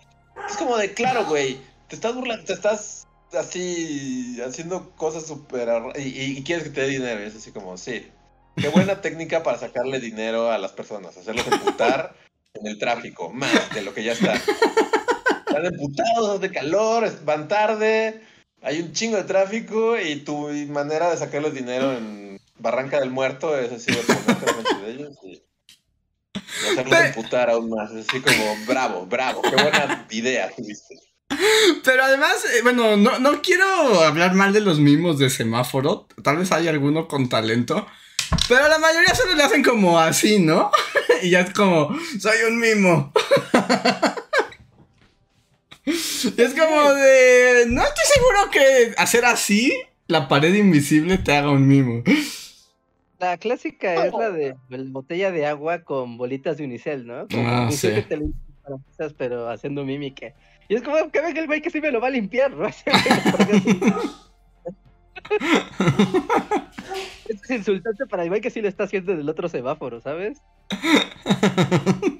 Es como de, claro, güey, te estás burlando, te estás así haciendo cosas súper... Y, y, quieres que te dé dinero. Y es así como, sí. Qué buena técnica para sacarle dinero a las personas, hacerlos emputar en el tráfico, más de lo que ya está. Están emputados, de calor, van tarde, hay un chingo de tráfico y tu manera de sacarles dinero en Barranca del Muerto es así de ponerte de ellos y y hacerlo imputar aún más. Así como, bravo, bravo, qué buena idea tuviste. Pero además, eh, bueno, no, no quiero hablar mal de los mimos de semáforo. Tal vez hay alguno con talento. Pero la mayoría solo le hacen como así, ¿no? y ya es como, soy un mimo. es como de, no estoy seguro que hacer así, la pared invisible te haga un mimo. La clásica es la de la botella de agua con bolitas de unicel, ¿no? Como ah, sí. pero haciendo mímica. Y es como que venga el güey que sí me lo va a limpiar, ¿no? es insultante para el güey que sí lo está haciendo del otro semáforo, ¿sabes?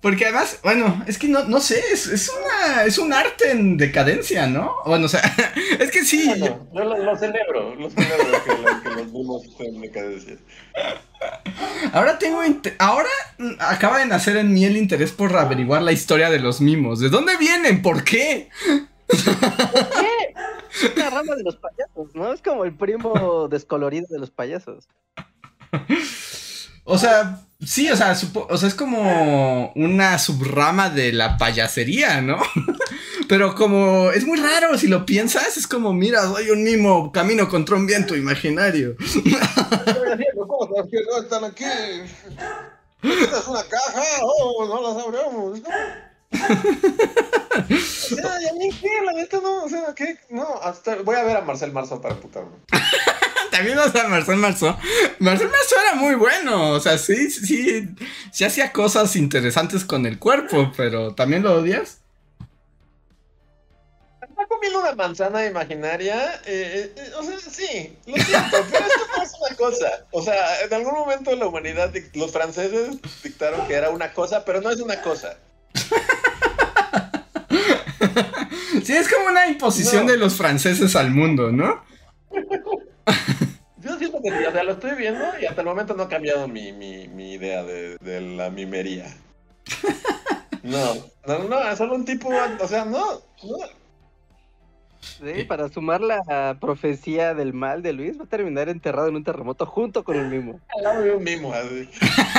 Porque además, bueno, es que no, no sé, es, es, una, es un arte en decadencia, ¿no? Bueno, o sea, es que sí. yo lo, celebro, lo celebro que, que los vimos en decadencia. Ahora tengo. Ahora acaba de nacer en mí el interés por averiguar la historia de los mimos. ¿De dónde vienen? ¿Por qué? ¿Por qué? Es una rama de los payasos, ¿no? Es como el primo descolorido de los payasos. O sea, sí, o sea, o sea, es como una subrama de la payasería, ¿no? Pero como es muy raro si lo piensas, es como, mira, soy un mimo, camino contra un viento imaginario. ¿Cómo que no están aquí? Esta es una caja, oh, no la sabremos. o sea, ¿y a mí qué? La neta no, o sea, ¿qué? No, hasta voy a ver a Marcel Marzo para putarme. También o sea, Marcel Marceau. Marcel Marceau era muy bueno. O sea, sí, sí, sí hacía cosas interesantes con el cuerpo, pero ¿también lo odias? Está comiendo una manzana imaginaria. Eh, eh, o sea, sí, lo siento, pero esto no es una cosa. O sea, en algún momento la humanidad, los franceses dictaron que era una cosa, pero no es una cosa. Sí, es como una imposición de los franceses al mundo, ¿no? Yo siento o sea, lo estoy viendo y hasta el momento no ha cambiado mi, mi, mi idea de, de, la mimería. No, no, no, es solo un tipo, o sea, no, no. Sí, para sumar la profecía del mal de Luis, va a terminar enterrado en un terremoto junto con un mimo. un mimo, así,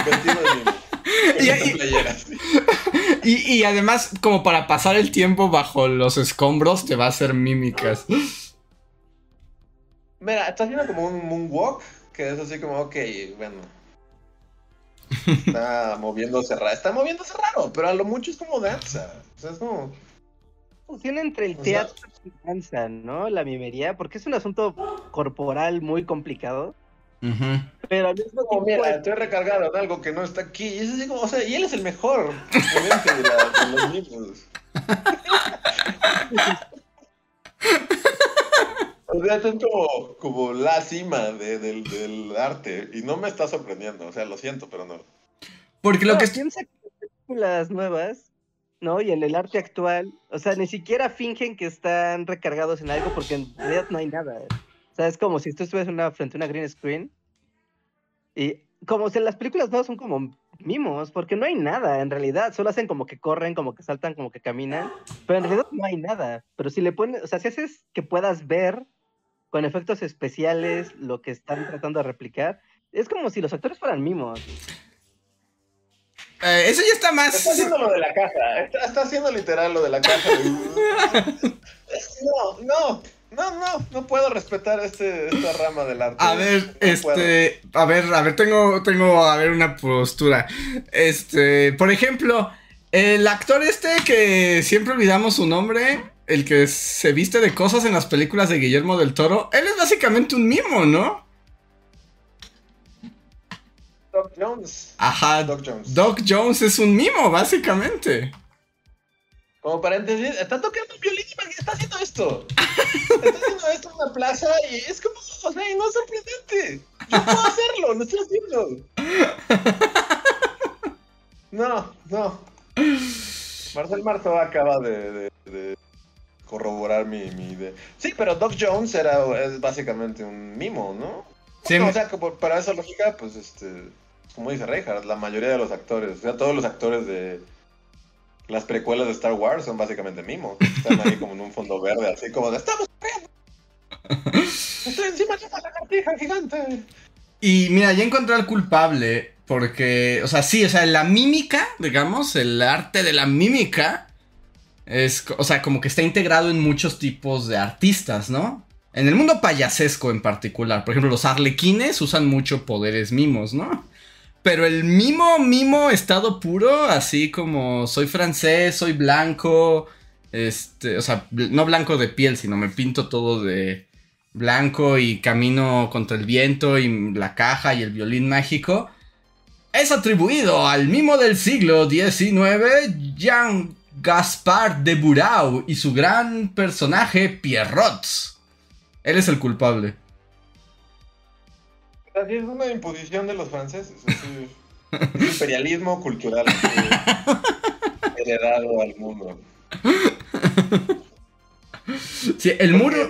vestido de mimo. Y, y, además, como para pasar el tiempo bajo los escombros, te va a hacer mímicas. Mira, está haciendo como un moonwalk, que es así como, ok, bueno. Está moviéndose raro, está moviéndose raro, pero a lo mucho es como danza. O sea, es como... Funciona entre el teatro ¿no? La mimería, porque es un asunto corporal muy complicado. Pero al mismo tiempo. mira, estoy recargado en algo que no está aquí. Y es así como, o sea, y él es el mejor de, de los mismos. O sea, es como, como la cima del, del, arte. Y no me está sorprendiendo. O sea, lo siento, pero no. Porque lo que. Piensa que películas nuevas, ¿no? Y en el arte actual, o sea, ni siquiera fingen que están recargados en algo porque en realidad no hay nada. O sea, es como si tú estuvieras una, frente a una green screen y como si las películas no son como mimos, porque no hay nada en realidad, solo hacen como que corren, como que saltan, como que caminan, pero en realidad no hay nada. Pero si le pones, o sea, si haces que puedas ver con efectos especiales lo que están tratando de replicar, es como si los actores fueran mimos. Eh, eso ya está más. Está haciendo lo de la caja. Está, haciendo literal lo de la caja. no, no. No, no, no puedo respetar este, esta rama del arte. A ver, este, a ver, a ver, tengo, tengo, a ver, una postura. Este, por ejemplo, el actor este que siempre olvidamos su nombre, el que se viste de cosas en las películas de Guillermo del Toro, él es básicamente un mimo, ¿no? Doc Jones. Ajá. Doc Jones. Doc Jones es un mimo, básicamente. Como paréntesis, está tocando un violín y está haciendo esto. Está haciendo esto en una plaza y es como, o sea, no es sorprendente. Yo puedo hacerlo, lo estoy haciendo. No, no. Marcel Marto acaba de, de, corroborar mi, mi, idea. Sí, pero Doc Jones era es básicamente un mimo, ¿no? Sí. o sea, que para esa lógica, pues, este, como dice Reinhardt, la mayoría de los actores, o sea, todos los actores de las precuelas de Star Wars son básicamente mimos. Están ahí como en un fondo verde, así como de ¡Estamos corriendo! ¡Estoy encima de una lagartija gigante! Y mira, ya encontré al culpable. Porque, o sea, sí, o sea, la mímica, digamos, el arte de la mímica. Es, o sea, como que está integrado en muchos tipos de artistas, ¿no? En el mundo payasesco en particular. Por ejemplo, los arlequines usan mucho poderes mimos, ¿no? Pero el mimo, mimo estado puro, así como soy francés, soy blanco, este, o sea, no blanco de piel, sino me pinto todo de blanco y camino contra el viento y la caja y el violín mágico. Es atribuido al mimo del siglo XIX, Jean Gaspard de Burau y su gran personaje Pierrot. Él es el culpable. Así es una imposición de los franceses. Es imperialismo cultural heredado al mundo. Sí, el muro.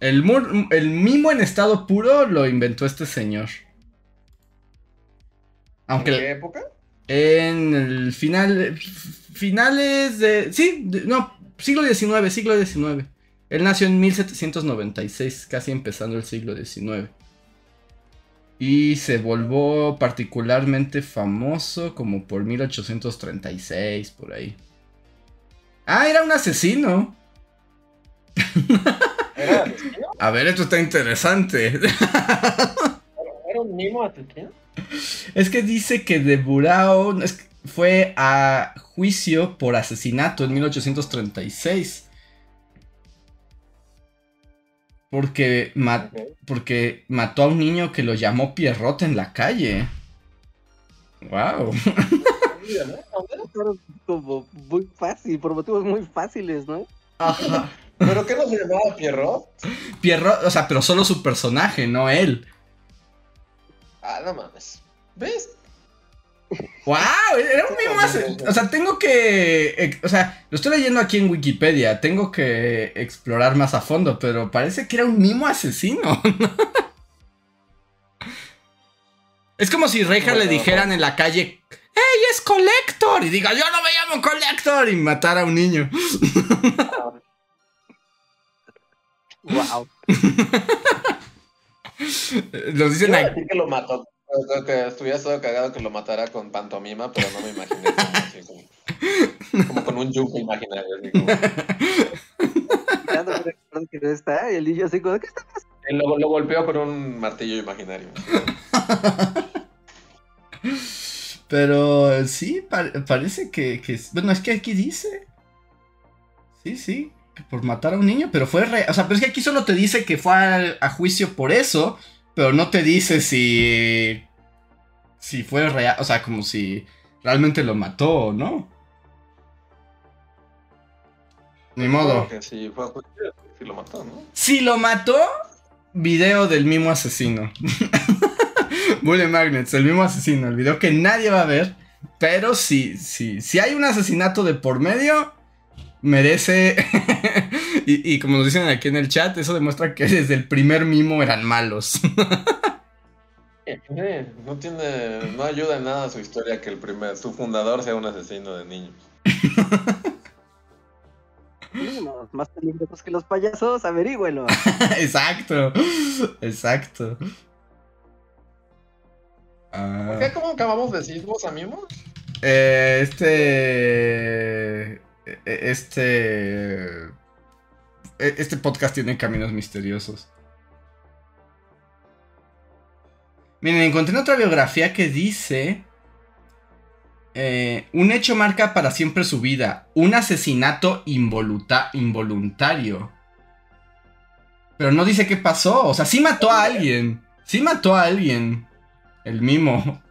El, el mimo en estado puro lo inventó este señor. Aunque ¿En qué época? En el final. Finales de. Sí, no, siglo XIX, siglo XIX. Él nació en 1796, casi empezando el siglo XIX. Y se volvió particularmente famoso como por 1836, por ahí. Ah, era un asesino. ¿Era asesino? A ver, esto está interesante. ¿Era un mimo asesino? Es que dice que de Burao fue a juicio por asesinato en 1836. Porque, porque mató a un niño que lo llamó Pierrot en la calle. Wow. Como muy fácil, por motivos muy fáciles, ¿no? Ajá. ¿Pero qué no se llamaba Pierrot? Pierrot, o sea, pero solo su personaje, no él. Ah, no mames. ¿Ves? ¡Wow! Era un mimo O sea, tengo que. O sea, lo estoy leyendo aquí en Wikipedia. Tengo que explorar más a fondo, pero parece que era un mimo asesino. Es como si Reja le dijeran en la calle, ¡Ey, es Collector! Y diga, yo no me llamo Collector y matara a un niño. wow. Lo dicen Iba a decir que lo mató. Que estuviera todo cagado que lo matara con pantomima, pero no me imaginé como, así, como, como con un yugo imaginario. Así como. Ya no me recuerdo que no está. Y el niño así como, ¿qué está pasando? Lo, lo golpeó con un martillo imaginario. Pero sí, pa- parece que, que- Bueno, es que aquí dice. Sí, sí. que Por matar a un niño, pero fue real. O sea, pero es que aquí solo te dice que fue a, a juicio por eso. Pero no te dice si. Si fue real. O sea, como si realmente lo mató o no. Ni modo. Sí, fue sí lo mató, ¿no? Si lo mató, video del mismo asesino. Bully Magnets, el mismo asesino. El video que nadie va a ver. Pero si, si, si hay un asesinato de por medio, merece. y, y como nos dicen aquí en el chat, eso demuestra que desde el primer mimo eran malos. Sí, no tiene, no ayuda en nada a su historia que el primer, su fundador sea un asesino de niños. Más peligrosos que los payasos, averígüelo. exacto. Exacto. Ah. ¿Por qué? ¿Cómo acabamos de sismos a mimos? Eh, este. eh, Este. Eh, Este podcast tiene caminos misteriosos. Miren, encontré otra biografía que dice. eh, un hecho marca para siempre su vida. Un asesinato involuta- involuntario. Pero no dice qué pasó. O sea, sí mató a alguien. Sí mató a alguien. El mimo.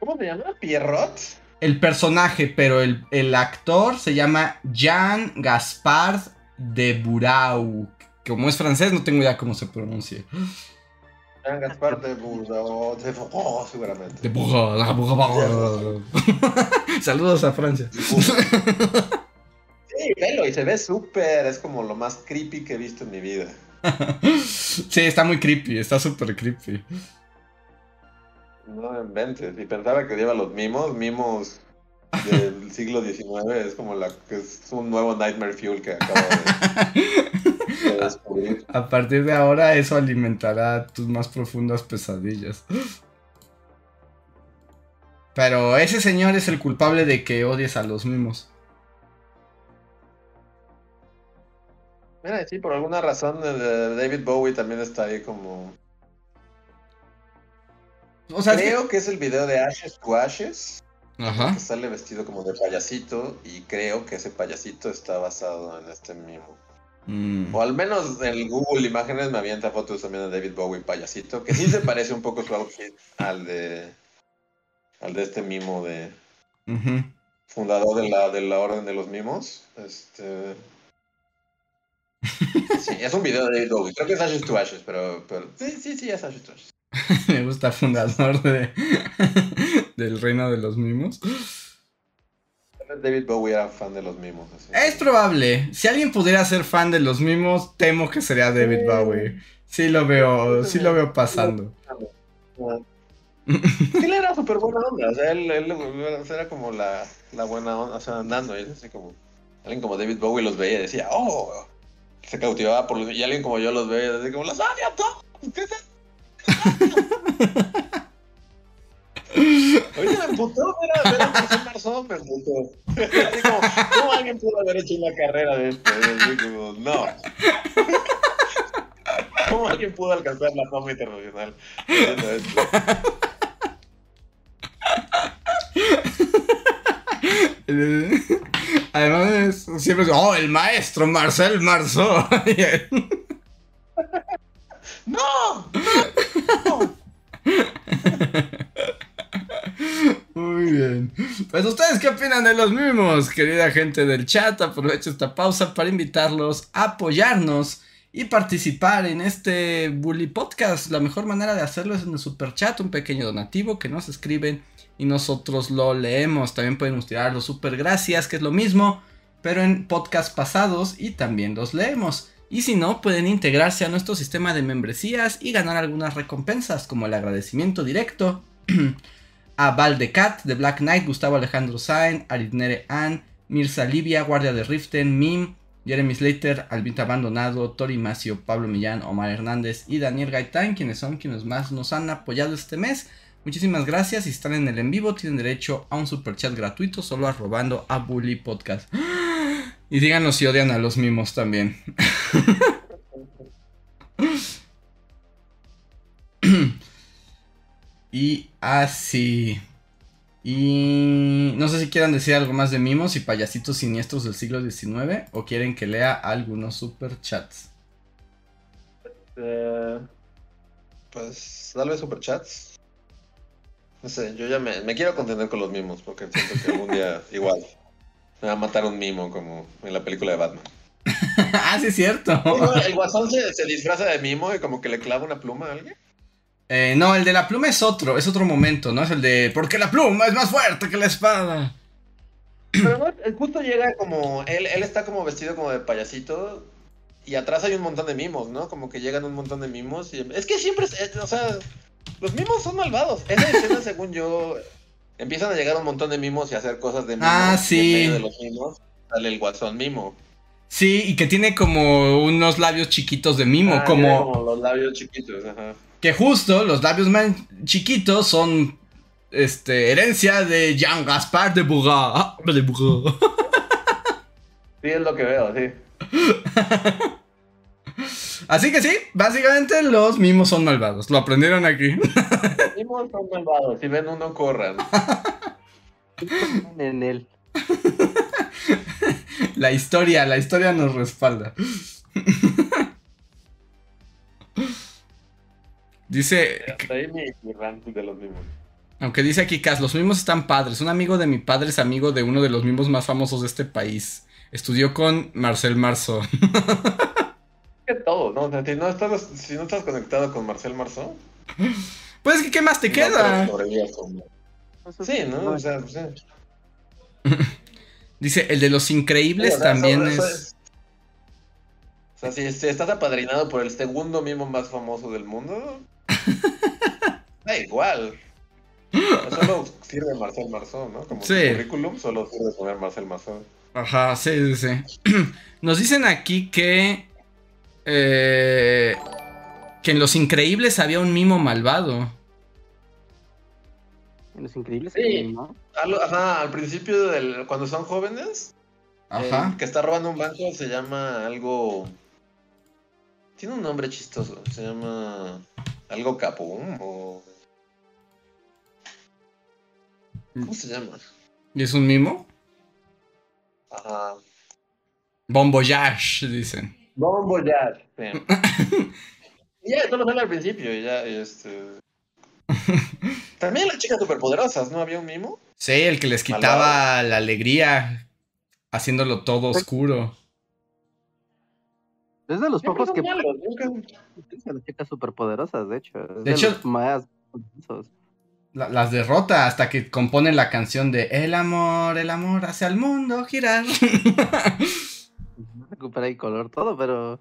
¿Cómo se llama? ¿Pierrot? El personaje, pero el, el actor se llama Jean Gaspard de Burau. Como es francés, no tengo idea cómo se pronuncia. Jean Gaspar de Burdeaux, de oh, seguramente. De Burau, de Burau. Saludos a Francia. Sí, velo, y se ve súper, es como lo más creepy que he visto en mi vida. Sí, está muy creepy, está súper creepy. No inventes, y pensaba que lleva los mimos, mimos del siglo XIX, es como la que es un nuevo Nightmare Fuel que acabo de, de descubrir. A partir de ahora eso alimentará tus más profundas pesadillas. Pero ese señor es el culpable de que odies a los mimos. Mira, sí, por alguna razón eh, David Bowie también está ahí como... O sea, es que- Creo que es el video de Ashes to Ashes, Ajá. que sale vestido como de payasito, y creo que ese payasito está basado en este mimo. Mm. O al menos en el Google Imágenes me avienta fotos también de David Bowie payasito, que sí se parece un poco su outfit al de al de este mimo de fundador de la, de la Orden de los Mimos. Este Sí, es un video de David Bowie. Creo que es Ashes to Ashes, pero, pero sí, sí, sí, es Ashes to Ashes. Me gusta fundador de del reino de los mimos. David Bowie era fan de los mimos. así. Es probable. Si alguien pudiera ser fan de los mimos, temo que sería David Bowie. Sí lo veo, sí lo veo pasando. Sí, él era súper buena onda, o sea, él, él era como la, la buena onda, o sea, andando, y así como, alguien como David Bowie los veía y decía, oh, se cautivaba por los, y alguien como yo los veía y decía como, los odio a todos, ¿qué es esto? Ahorita me emputó ver ver a Marceau, me emputó. Así como, ¿cómo alguien pudo haber hecho una carrera de esto? Así como, no. ¿Cómo alguien pudo alcanzar la fama internacional? Además, es- siempre es, oh, el maestro Marcel Marceau. ¡No! Muy bien. Pues ustedes qué opinan de los mimos, querida gente del chat. Aprovecho esta pausa para invitarlos a apoyarnos y participar en este Bully Podcast. La mejor manera de hacerlo es en el super chat, un pequeño donativo que nos escriben y nosotros lo leemos. También pueden tirar los super gracias, que es lo mismo, pero en podcast pasados y también los leemos. Y si no, pueden integrarse a nuestro sistema de membresías y ganar algunas recompensas, como el agradecimiento directo a Valdecat de Black Knight, Gustavo Alejandro Sain, Aritnere Ann, Mirza Livia, Guardia de Riften, Mim, Jeremy Slater, Albita Abandonado, Tori Macio, Pablo Millán, Omar Hernández y Daniel Gaitán, quienes son quienes más nos han apoyado este mes. Muchísimas gracias. Si están en el en vivo, tienen derecho a un super chat gratuito solo arrobando a Bully Podcast. Y díganos si odian a los mimos también. y así. Y no sé si quieran decir algo más de mimos y payasitos siniestros del siglo XIX o quieren que lea algunos super chats. Eh, pues dale super chats. No sé, yo ya me, me quiero contener con los mimos porque siento que algún día igual me va a matar un mimo como en la película de Batman. ah, sí, es cierto. ¿El guasón se, disfraza de mimo y como que le clava una pluma a alguien? Eh, no, el de la pluma es otro, es otro momento, ¿no? Es el de porque la pluma es más fuerte que la espada. Pero justo llega como, él, él está como vestido como de payasito y atrás hay un montón de mimos, ¿no? Como que llegan un montón de mimos y es que siempre, o sea, los mimos son malvados. Esa escena, según yo, empiezan a llegar un montón de mimos y a hacer cosas de mimos. Ah, sí. en medio de los mimos sale el guasón mimo. Sí, y que tiene como unos labios chiquitos de mimo, ah, como... como los labios chiquitos, ajá. Que justo los labios más chiquitos son este, herencia de Jean Gaspar de. Ah, de. Sí, es lo que veo, sí. Así que sí, básicamente los mimos son malvados. Lo aprendieron aquí. Los mimos son malvados. Si ven uno, corran. en él. La historia, la historia nos respalda. Dice. Aunque dice aquí Cas, los mimos están padres. Un amigo de mi padre es amigo de uno de los mimos más famosos de este país. Estudió con Marcel Marceau. que todo, ¿no? si, no estás, si no estás conectado con Marcel Marceau. Pues, ¿qué más te queda? Sí, ¿no? O sea, sí. Dice, el de los increíbles también es... O sea, si, estás apadrinado por el segundo mimo más famoso del mundo, da igual. Solo sirve Marcel Marceau, ¿no? Como sí. currículum, solo sirve poner Marcel Marceau. Ajá, sí, sí, sí. Nos dicen aquí que. Eh, que en Los Increíbles había un mimo malvado. En Los Increíbles sí. ¿no? Ajá, al principio, del, cuando son jóvenes. Ajá. que está robando un banco se llama algo. Tiene un nombre chistoso. Se llama. Algo Capum o. ¿Cómo se llama? ¿Y es un mimo? Ajá. Bomboyage, dicen. Bomboyage, sí. ya, eso lo sale al principio, ya, este. También las chicas superpoderosas, ¿no? ¿Había un mimo? Sí, el que les quitaba la alegría, haciéndolo todo oscuro. Es de los pocos que. Las chicas superpoderosas, de hecho. de, hecho, más las derrota hasta que componen la canción de El amor, el amor hacia el mundo girar. Recupera el color todo, pero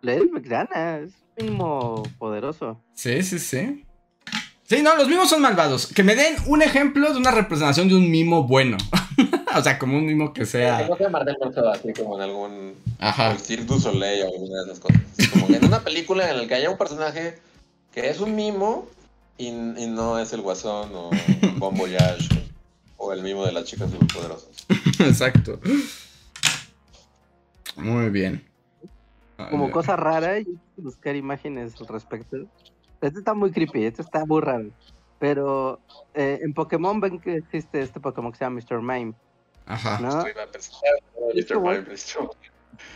Lady gana, es mínimo poderoso. Sí, sí, sí. Sí, no, los mimos son malvados. Que me den un ejemplo de una representación de un mimo bueno. o sea, como un mimo que sea. Que no sea Martel así como en algún. Ajá. Cirque du Soleil o alguna de esas cosas. Como que en una película en la que haya un personaje que es un mimo y, no es el Guasón o Bon Voyage o el mimo de las chicas superpoderosas. Exacto. Muy bien. Como cosa rara, yo buscar imágenes al respecto. Este está muy creepy, este está muy raro. Pero eh, en Pokémon ven que existe este Pokémon que se llama Mr. Mime. Ajá. ¿no? Mr. Mime,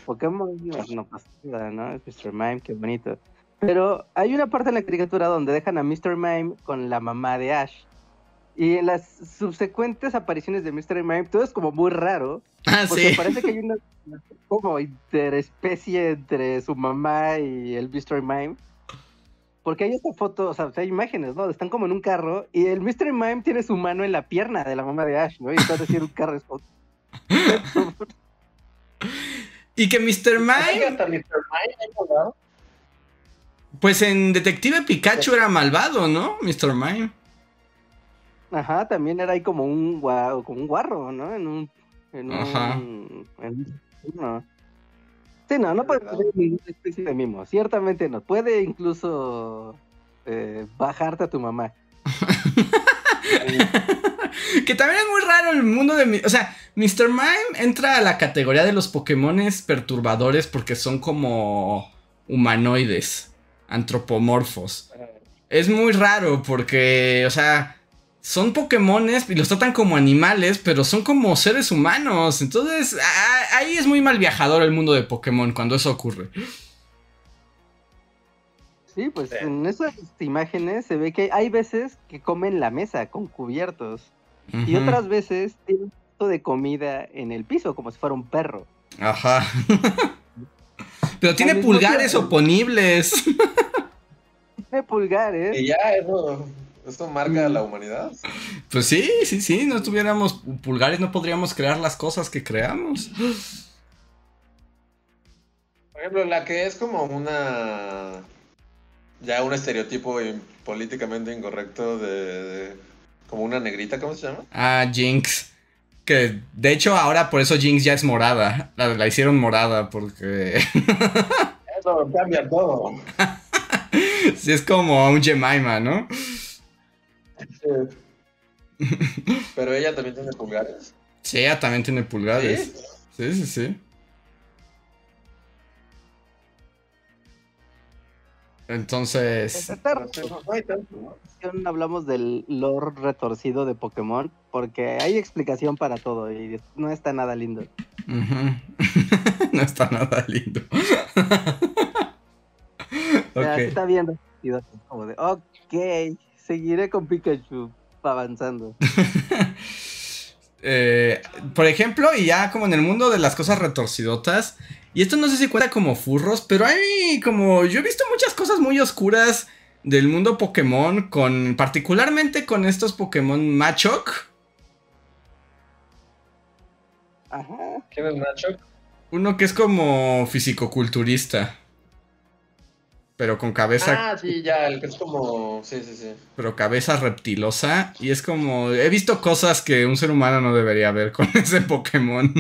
Pokémon no pasa nada, ¿no? Es Mr. Mime, qué bonito. Pero hay una parte en la caricatura donde dejan a Mr. Mime con la mamá de Ash. Y en las subsecuentes apariciones de Mr. Mime, todo es como muy raro. Ah, porque parece que hay una como interespecie entre su mamá y el Mr. Mime. Porque hay esta foto, o sea, hay imágenes, ¿no? Están como en un carro y el Mr. Mime tiene su mano en la pierna de la mamá de Ash, ¿no? Y está haciendo un carro. Y que Mr. Mime. Pues en Detective Pikachu era malvado, ¿no? Mr. Mime. Ajá, también era ahí como un, como un guarro, ¿no? En un. En Ajá. Un, no. Sí, no, no puede ser ninguna especie de mimo. Ciertamente no. Puede incluso eh, bajarte a tu mamá. que también es muy raro el mundo de... O sea, Mr. Mime entra a la categoría de los Pokémones perturbadores porque son como humanoides, antropomorfos. Es muy raro porque, o sea, son Pokémones y los tratan como animales, pero son como seres humanos. Entonces, ahí es muy mal viajador el mundo de Pokémon cuando eso ocurre. Sí, pues en esas imágenes se ve que hay veces que comen la mesa con cubiertos y otras veces tienen un de comida en el piso como si fuera un perro. Ajá. Pero tiene pulgares oponibles. Tiene pulgares. Y ya eso, esto marca la humanidad. Pues sí, sí, sí. No tuviéramos pulgares, no podríamos crear las cosas que creamos. Por ejemplo, la que es como una ya un estereotipo políticamente incorrecto de, como una negrita, ¿cómo se llama? Ah, Jinx. Que de hecho ahora por eso Jinx ya es morada. La, hicieron morada porque... eso cambia todo. sí, es como un Jemima, ¿no? Pero ella también tiene pulgares. Sí, ella también tiene pulgares. sí, sí. sí. Entonces. Hablamos del lore retorcido de Pokémon porque hay explicación para todo y no está nada lindo. no está nada lindo. Está bien como de, ok, seguiré con Pikachu avanzando. Eh, por ejemplo, y ya como en el mundo de las cosas retorcidotas, y esto no sé si cuenta como furros, pero hay como. Yo he visto muchas cosas muy oscuras del mundo Pokémon, con. particularmente con estos Pokémon Machok. Ajá. ¿Quién es Machok? Uno que es como fisicoculturista. Pero con cabeza. Ah, sí, ya, el que es como. Sí, sí, sí. Pero cabeza reptilosa. Y es como. He visto cosas que un ser humano no debería ver con ese Pokémon.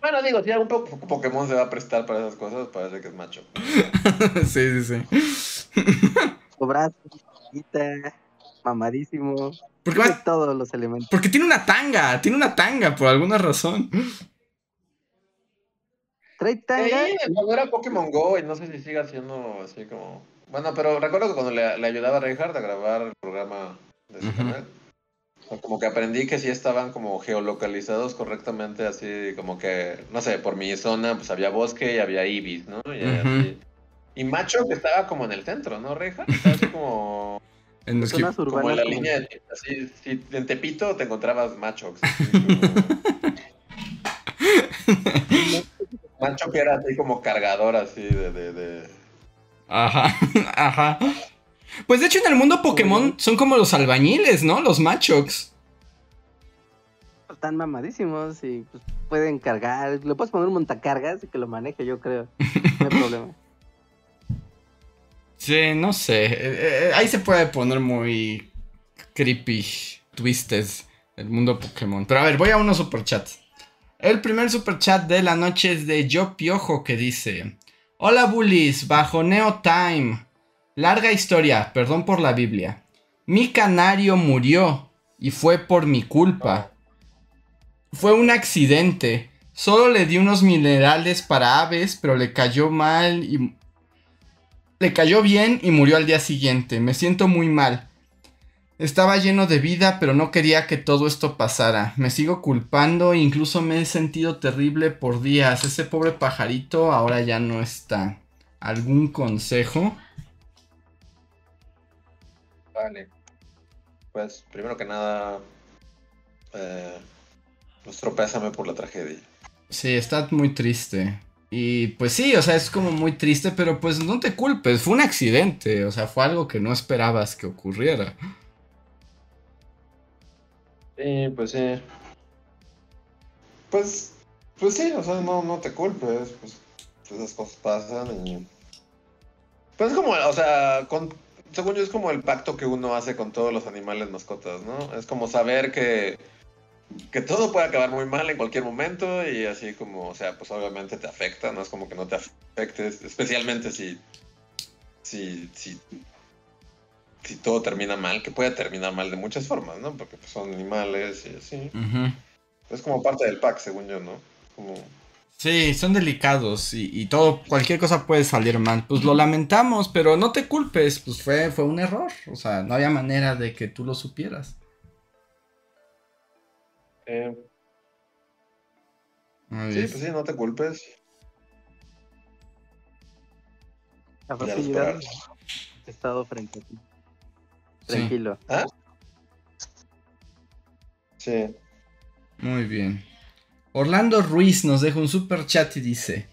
Bueno, digo, si algún Pokémon se va a prestar para esas cosas, parece que es macho. sí, sí, sí. Su brazo, mamadísimo. Porque tiene todos los elementos. Porque tiene una tanga, tiene una tanga por alguna razón. ¿Trae tanga? Sí, cuando era Pokémon Go y no sé si sigue siendo así como... Bueno, pero recuerdo que cuando le, ayudaba a Reinhardt a grabar el programa de su canal como que aprendí que sí estaban como geolocalizados correctamente, así como que, no sé, por mi zona pues había bosque y había ibis, ¿no? Y, Macho que estaba como en el centro, ¿no, Reja? Estaba así como... En zonas urbanas. Como en la línea, de, así, si en Tepito te encontrabas Macho. Macho que era así como cargador así de... de, de... Ajá, ajá. Pues de hecho en el mundo Pokémon son como los albañiles, ¿no? Los Machox. Están mamadísimos y pues, pueden cargar. Le puedes poner un montacargas y que lo maneje, yo creo. No hay problema. Sí, no sé. Eh, eh, ahí se puede poner muy creepy, twisted el mundo Pokémon. Pero a ver, voy a unos superchats. El primer superchat de la noche es de Yo Piojo que dice: Hola bullies, bajo Neo Time. Larga historia, perdón por la Biblia. Mi canario murió y fue por mi culpa. Fue un accidente. Solo le di unos minerales para aves, pero le cayó mal y... Le cayó bien y murió al día siguiente. Me siento muy mal. Estaba lleno de vida, pero no quería que todo esto pasara. Me sigo culpando e incluso me he sentido terrible por días. Ese pobre pajarito ahora ya no está. ¿Algún consejo? Vale. Pues primero que nada, eh, nuestro pésame por la tragedia. Sí, está muy triste. Y pues sí, o sea, es como muy triste, pero pues no te culpes, fue un accidente, o sea, fue algo que no esperabas que ocurriera. Sí, pues sí. Pues Pues sí, o sea, no, no te culpes, pues esas cosas pasan y... Pues es como, o sea, según yo es como el pacto que uno hace con todos los animales mascotas, ¿no? Es como saber que, que todo puede acabar muy mal en cualquier momento y así como, o sea, pues obviamente te afecta, no es como que no te afectes, especialmente si, si, si, si todo termina mal, que puede terminar mal de muchas formas, ¿no? Porque pues, son animales y así. Es como parte del pack, según yo, ¿no? Como... Sí, son delicados y, todo, cualquier cosa puede salir mal. Pues lo lamentamos, pero no te culpes, pues fue, fue un error. O sea, no había manera de que tú lo supieras. Eh, sí, pues sí, no te culpes. La he estado frente a ti. Tranquilo. ¿Ah? Sí. Muy bien. Orlando Ruiz nos deja un super chat y dice: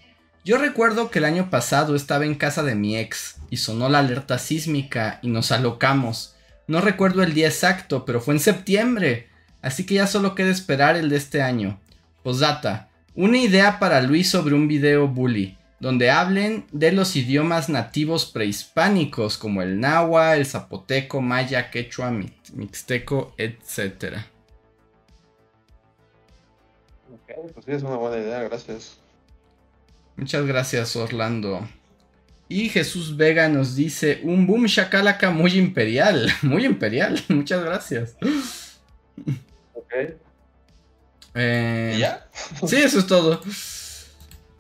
Yo recuerdo que el año pasado estaba en casa de mi ex y sonó la alerta sísmica y nos alocamos. No recuerdo el día exacto, pero fue en septiembre. Así que ya solo queda esperar el de este año. Posdata. Una idea para Luis sobre un video bully, donde hablen de los idiomas nativos prehispánicos como el náhuatl, el zapoteco, maya, quechua, mixteco, etc. pues sí, es una buena idea, gracias. Muchas gracias, Orlando. Y Jesús Vega nos dice, un boom shakalaka muy imperial, muy imperial, muchas gracias. Ok. Eh, ¿Y ya? Sí, eso es todo.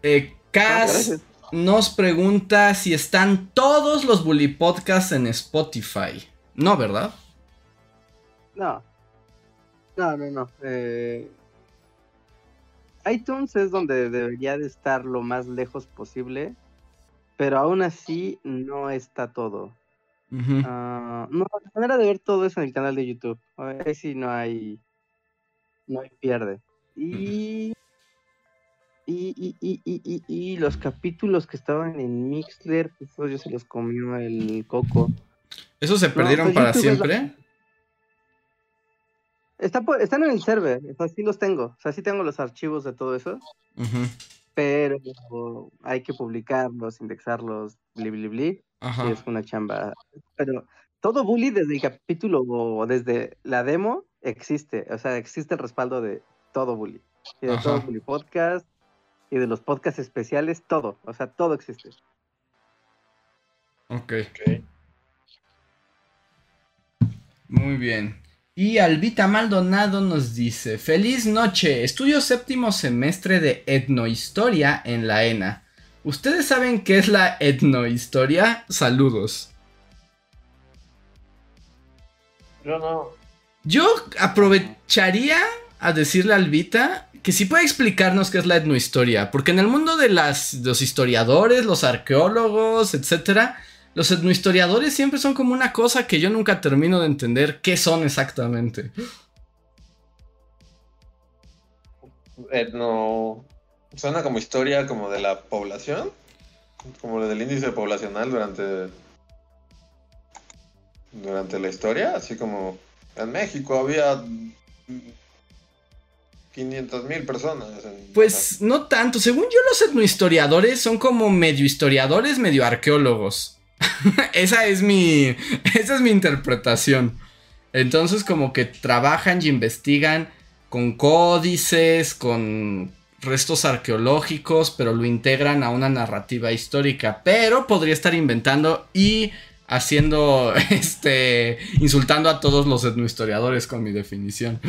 Eh, Cas ah, nos pregunta si están todos los Bully Podcasts en Spotify. No, ¿verdad? No. No, no, no. Eh, iTunes es donde debería de estar lo más lejos posible, pero aún así no está todo. Ah, no, la manera de ver todo eso en el canal de YouTube. Ahí sí no hay, no hay pierde. Y, y, y, y, y, los capítulos que estaban en Mixler, pues yo se los comió el coco. ¿Esos se perdieron pues, para siempre? están en el server, o sí los tengo, o sea, sí tengo los archivos de todo eso, pero hay que publicarlos, indexarlos, bli, bli, bli, es una chamba. Pero todo Bully desde el capítulo o desde la demo existe, o sea, existe el respaldo de todo Bully, y de todo Bully Podcast, y de los podcasts especiales, todo, o sea, todo existe. Ok. okay. Muy bien. Y Albita Maldonado nos dice, feliz noche, estudio séptimo semestre de etnohistoria en la ENA. ¿Ustedes saben qué es la etnohistoria? Saludos. Yo no. Yo aprovecharía a decirle a Albita que si puede explicarnos qué es la etnohistoria, porque en el mundo de los historiadores, los arqueólogos, etcétera, los etnohistoriadores siempre son como una cosa que yo nunca termino de entender qué son exactamente. Etno. Suena como historia como de la población. Como del índice poblacional durante. Durante la historia. Así como. En México había 500 mil personas. Pues no tanto. Según yo, los etnohistoriadores son como medio historiadores, medio arqueólogos. esa es mi. Esa es mi interpretación. Entonces, como que trabajan y investigan con códices, con restos arqueológicos, pero lo integran a una narrativa histórica. Pero podría estar inventando y haciendo. Este. insultando a todos los etnohistoriadores con mi definición.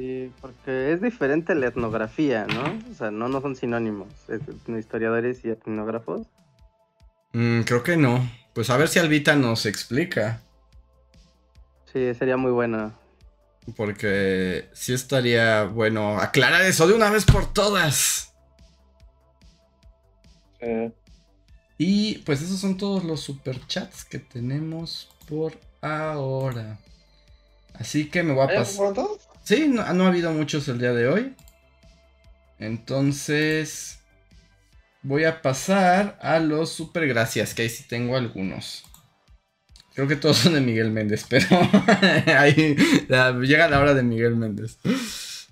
Sí, porque es diferente la etnografía, ¿no? O sea, no, no son sinónimos, etnohistoriadores y etnógrafos. Mm, creo que no. Pues a ver si Albita nos explica. Sí, sería muy bueno. Porque sí estaría bueno aclarar eso de una vez por todas. Y pues esos son todos los superchats que tenemos por ahora. Así que me voy a pasar. Sí, no, no ha habido muchos el día de hoy. Entonces. Voy a pasar a los super gracias, que ahí sí tengo algunos. Creo que todos son de Miguel Méndez, pero ahí llega la hora de Miguel Méndez.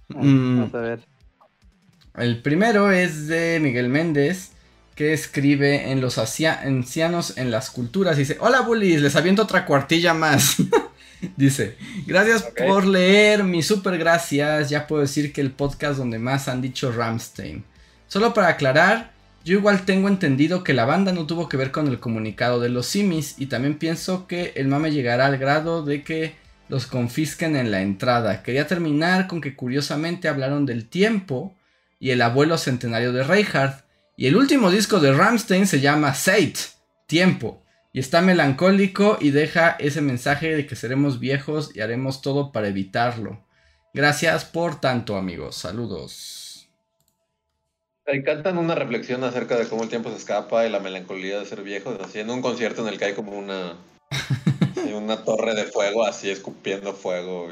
Vamos a ver. El primero es de Miguel Méndez, que escribe en los ancianos en las culturas. Dice, hola bullies, les aviento otra cuartilla más. Dice, gracias por leer, mi super gracias. Ya puedo decir que el podcast donde más han dicho Ramstein. Solo para aclarar, yo igual tengo entendido que la banda no tuvo que ver con el comunicado de los simis y también pienso que el mame llegará al grado de que los confisquen en la entrada. Quería terminar con que curiosamente hablaron del tiempo y el abuelo centenario de Reinhardt y el último disco de Ramstein se llama Sate, Tiempo. Y está melancólico y deja ese mensaje de que seremos viejos y haremos todo para evitarlo. Gracias por tanto, amigos. Saludos. Me encantan una reflexión acerca de cómo el tiempo se escapa y la melancolía de ser viejo, así en un concierto en el que hay como una una torre de fuego así escupiendo fuego.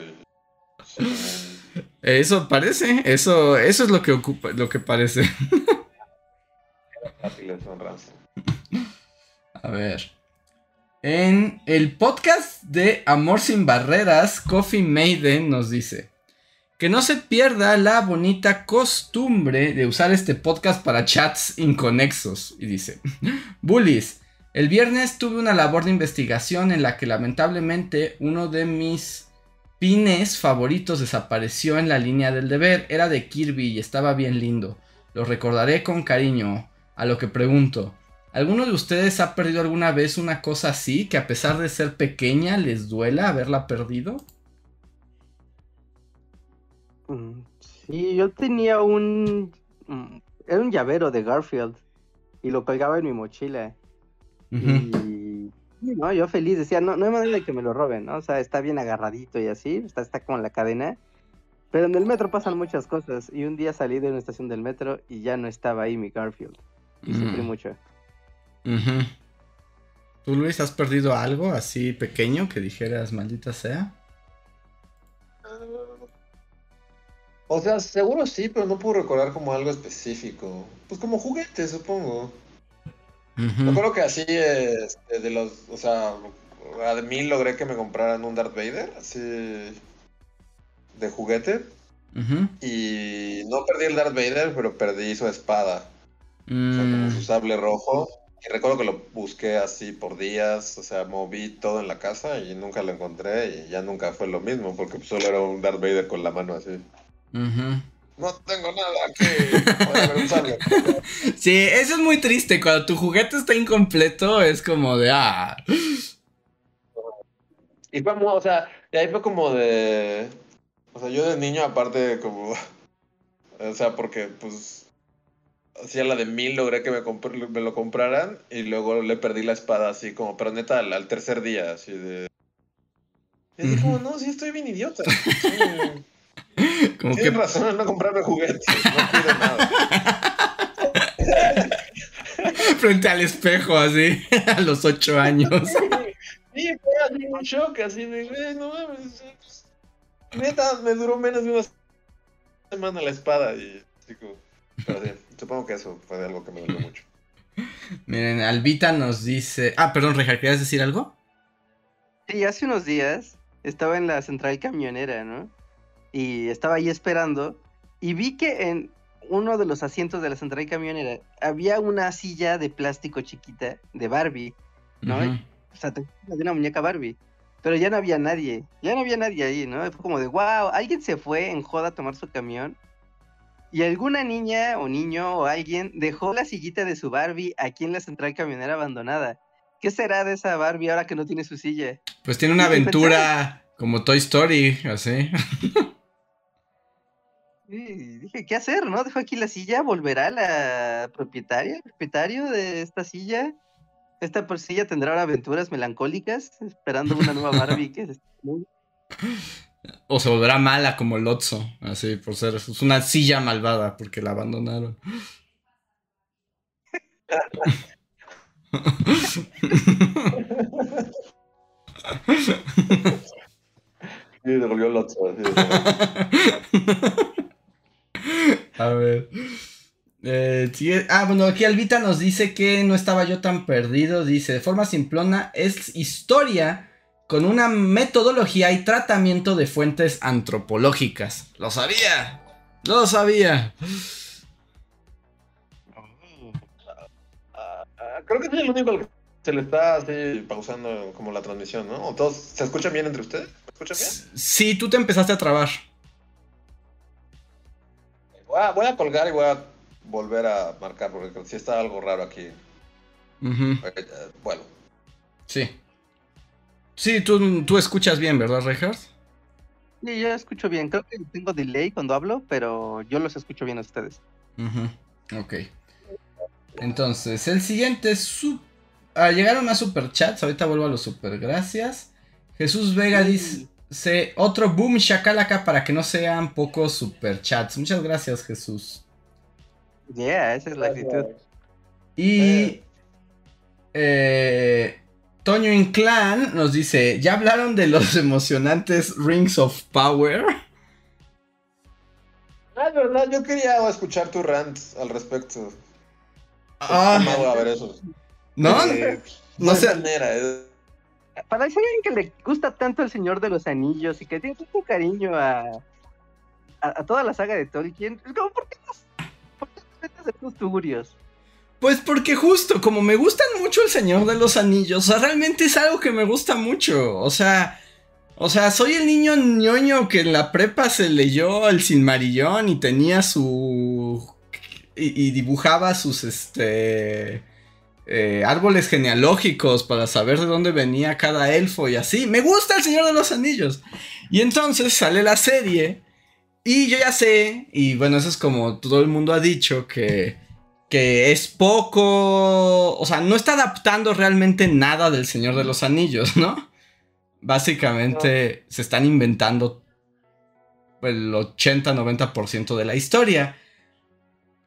Eso parece, eso, eso es lo que ocupa, lo que parece. A ver. En el podcast de Amor sin Barreras, Coffee Maiden nos dice que no se pierda la bonita costumbre de usar este podcast para chats inconexos. Y dice, Bullies, el viernes tuve una labor de investigación en la que lamentablemente uno de mis pines favoritos desapareció en la línea del deber. Era de Kirby y estaba bien lindo. Lo recordaré con cariño. A lo que pregunto, ¿Alguno de ustedes ha perdido alguna vez una cosa así que a pesar de ser pequeña les duela haberla perdido? Mm, sí, yo tenía un... Mm, era un llavero de Garfield y lo colgaba en mi mochila. Y... No, yo feliz, decía, no, no hay manera de que me lo roben, ¿no? O sea, está bien agarradito y así, está, está como en la cadena. Pero en el metro pasan muchas cosas. Y un día salí de una estación del metro y ya no estaba ahí mi Garfield. Y sufrí mucho. ¿Tú, Luis, has perdido algo así pequeño que dijeras, maldita sea? O sea, seguro sí, pero no puedo recordar como algo específico. Pues como juguete, supongo. Uh -huh. que así, este, de los, o sea, a mí logré que me compraran un Darth Vader, así, de juguete. Y no perdí el Darth Vader, pero perdí su espada. O sea, como su mm. sable rojo. Y recuerdo que lo busqué así por días, o sea, moví todo en la casa y nunca lo encontré y ya nunca fue lo mismo, porque solo era un Darth Vader con la mano así. No tengo nada que... sí, eso es muy triste, cuando tu juguete está incompleto es como de... Ah. Y fue, o sea, y ahí fue como de... O sea, yo de niño aparte como... O sea, porque pues hacía la de mil, logré que me, me, lo compraran y luego le perdí la espada así como, pero neta, al, tercer día, así de... Y dije como, no, sí estoy bien idiota. como Tienes razón en no comprarme juguetes, no pido nada. Frente al espejo, así, a los ocho años. Sí, fue así un shock, así de, no mames. Pues, neta, me duró menos de una semana la espada y así como... Pero sí, supongo que eso fue algo que me dolió mucho. Miren, Albita nos dice. Ah, perdón, Reja, ¿querías decir algo? Sí, hace unos días estaba en la central camionera, ¿no? Y estaba ahí esperando. Y vi que en uno de los asientos de la central camionera había una silla de plástico chiquita de Barbie, ¿no? O sea, de una muñeca Barbie. Pero ya no había nadie. Ya no había nadie ahí, ¿no? Fue como de, wow, alguien se fue en joda a tomar su camión y alguna niña o niño o alguien dejó la sillita de su Barbie aquí en la central camionera abandonada. ¿Qué será de esa Barbie ahora que no tiene su silla? Pues tiene una aventura como Toy Story, así. Y dije, ¿qué hacer, no? Dejó aquí la silla, volverá la propietaria, el propietario de esta silla. Esta silla tendrá ahora aventuras melancólicas, esperando una nueva Barbie que es o se volverá mala como Lotso, así por ser es una silla malvada porque la abandonaron. Y devolvió Lotso. A ver. Eh, ah, bueno, aquí Albita nos dice que no estaba yo tan perdido. Dice, de forma simplona, es historia con una metodología y tratamiento de fuentes antropológicas. Lo sabía, lo sabía. Ah, ah, creo que es el único que se le está así pausando como la transmisión, ¿no? Todos se escuchan bien entre ustedes? ¿Me escuchan bien? Sí, tú te empezaste a trabar. Voy a, colgar y voy a volver a marcar porque si está algo raro aquí. Uh. Bueno. Sí. Sí, tú, tú escuchas bien, ¿verdad, Reinhardt? Sí, yo escucho bien. Creo que tengo delay cuando hablo, pero yo los escucho bien a ustedes. Ok. Entonces, el siguiente es ah, llegaron más superchats. Ahorita vuelvo a los super gracias. Jesús Vega dice: Otro boom shakalaka para que no sean pocos superchats. Muchas gracias, Jesús. Yeah, esa es la actitud. Y. Eh, Toño Inclán nos dice: ¿Ya hablaron de los emocionantes Rings of Power? Ah, verdad, yo quería escuchar tu rant al respecto. Ah. No voy a ver eso. ¿No? Eh, no sé. Eh. Para alguien que le gusta tanto el Señor de los Anillos y que tiene tanto cariño a, a, toda la saga de Tolkien, es como, ¿por qué ¿por qué te metes de tus tugurios? Pues porque justo, como me gustan mucho el Señor de los Anillos, o sea, realmente es algo que me gusta mucho. O sea, o sea, soy el niño ñoño que en la prepa se leyó el Sinmarillón y tenía su. y, dibujaba sus este. Eh, árboles genealógicos para saber de dónde venía cada elfo y así. Me gusta el Señor de los Anillos. Y entonces sale la serie. Y yo ya sé, y bueno, eso es como todo el mundo ha dicho, que, que es poco, o sea, no está adaptando realmente nada del Señor de los Anillos, ¿no? Básicamente se están inventando el 80-90% de la historia.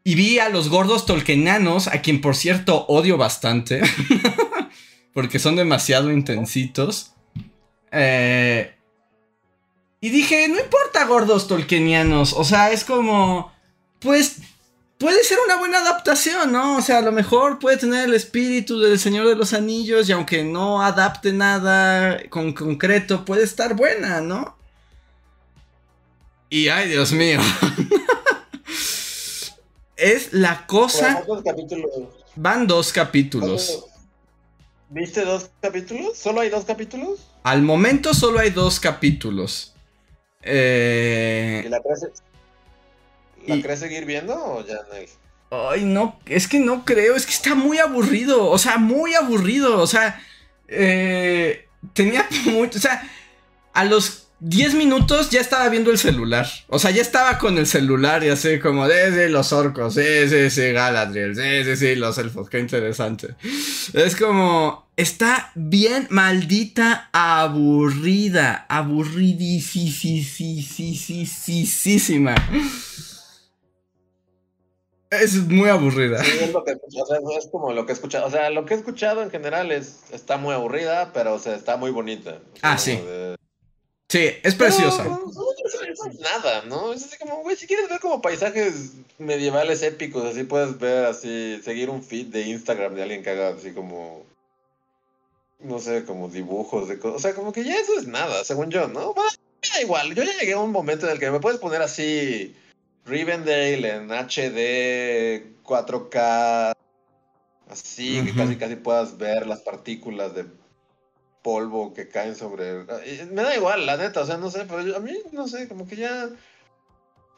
Y vi a los gordos tolkenanos, a quien por cierto odio bastante, porque son demasiado intensitos. Eh, y dije, no importa gordos tolkenianos, o sea, es como, pues puede ser una buena adaptación, ¿no? O sea, a lo mejor puede tener el espíritu del Señor de los Anillos y aunque no adapte nada con concreto, puede estar buena, ¿no? Y ay, Dios mío. es la cosa... Van dos capítulos. ¿Viste dos capítulos? ¿Solo hay dos capítulos? Al momento solo hay dos capítulos. Eh... ¿Y la ¿La crees seguir viendo o ya no? Ay, no, es que no creo, es que está muy aburrido, o sea, muy aburrido, o sea, eh, tenía mucho, o sea, a los 10 minutos ya estaba viendo el celular, o sea, ya estaba con el celular y así como, desde los orcos, sí, sí, sí, Galadriel, sí, sí, sí, los elfos, qué interesante. Es como, está bien maldita aburrida, aburridísima. Es muy aburrida. Sí, es, lo que, es como lo que he escuchado. O sea, lo que he escuchado en general es está muy aburrida, pero o sea, está muy bonita. Ah, sí. Sí, es preciosa. no, es nada, ¿no? Es así como, güey, si quieres ver como paisajes medievales épicos, así puedes ver, así, seguir un feed de Instagram de alguien que haga así como, no sé, como dibujos de cosas. O sea, como que ya eso es nada, según yo, ¿no? Bueno, da igual, yo ya llegué a un momento en el que me puedes poner así Rivendale en HD 4K, así que casi casi puedas ver las partículas de polvo que caen sobre... Me da igual, la neta, o sea, no sé, pero a mí, no sé, como que ya...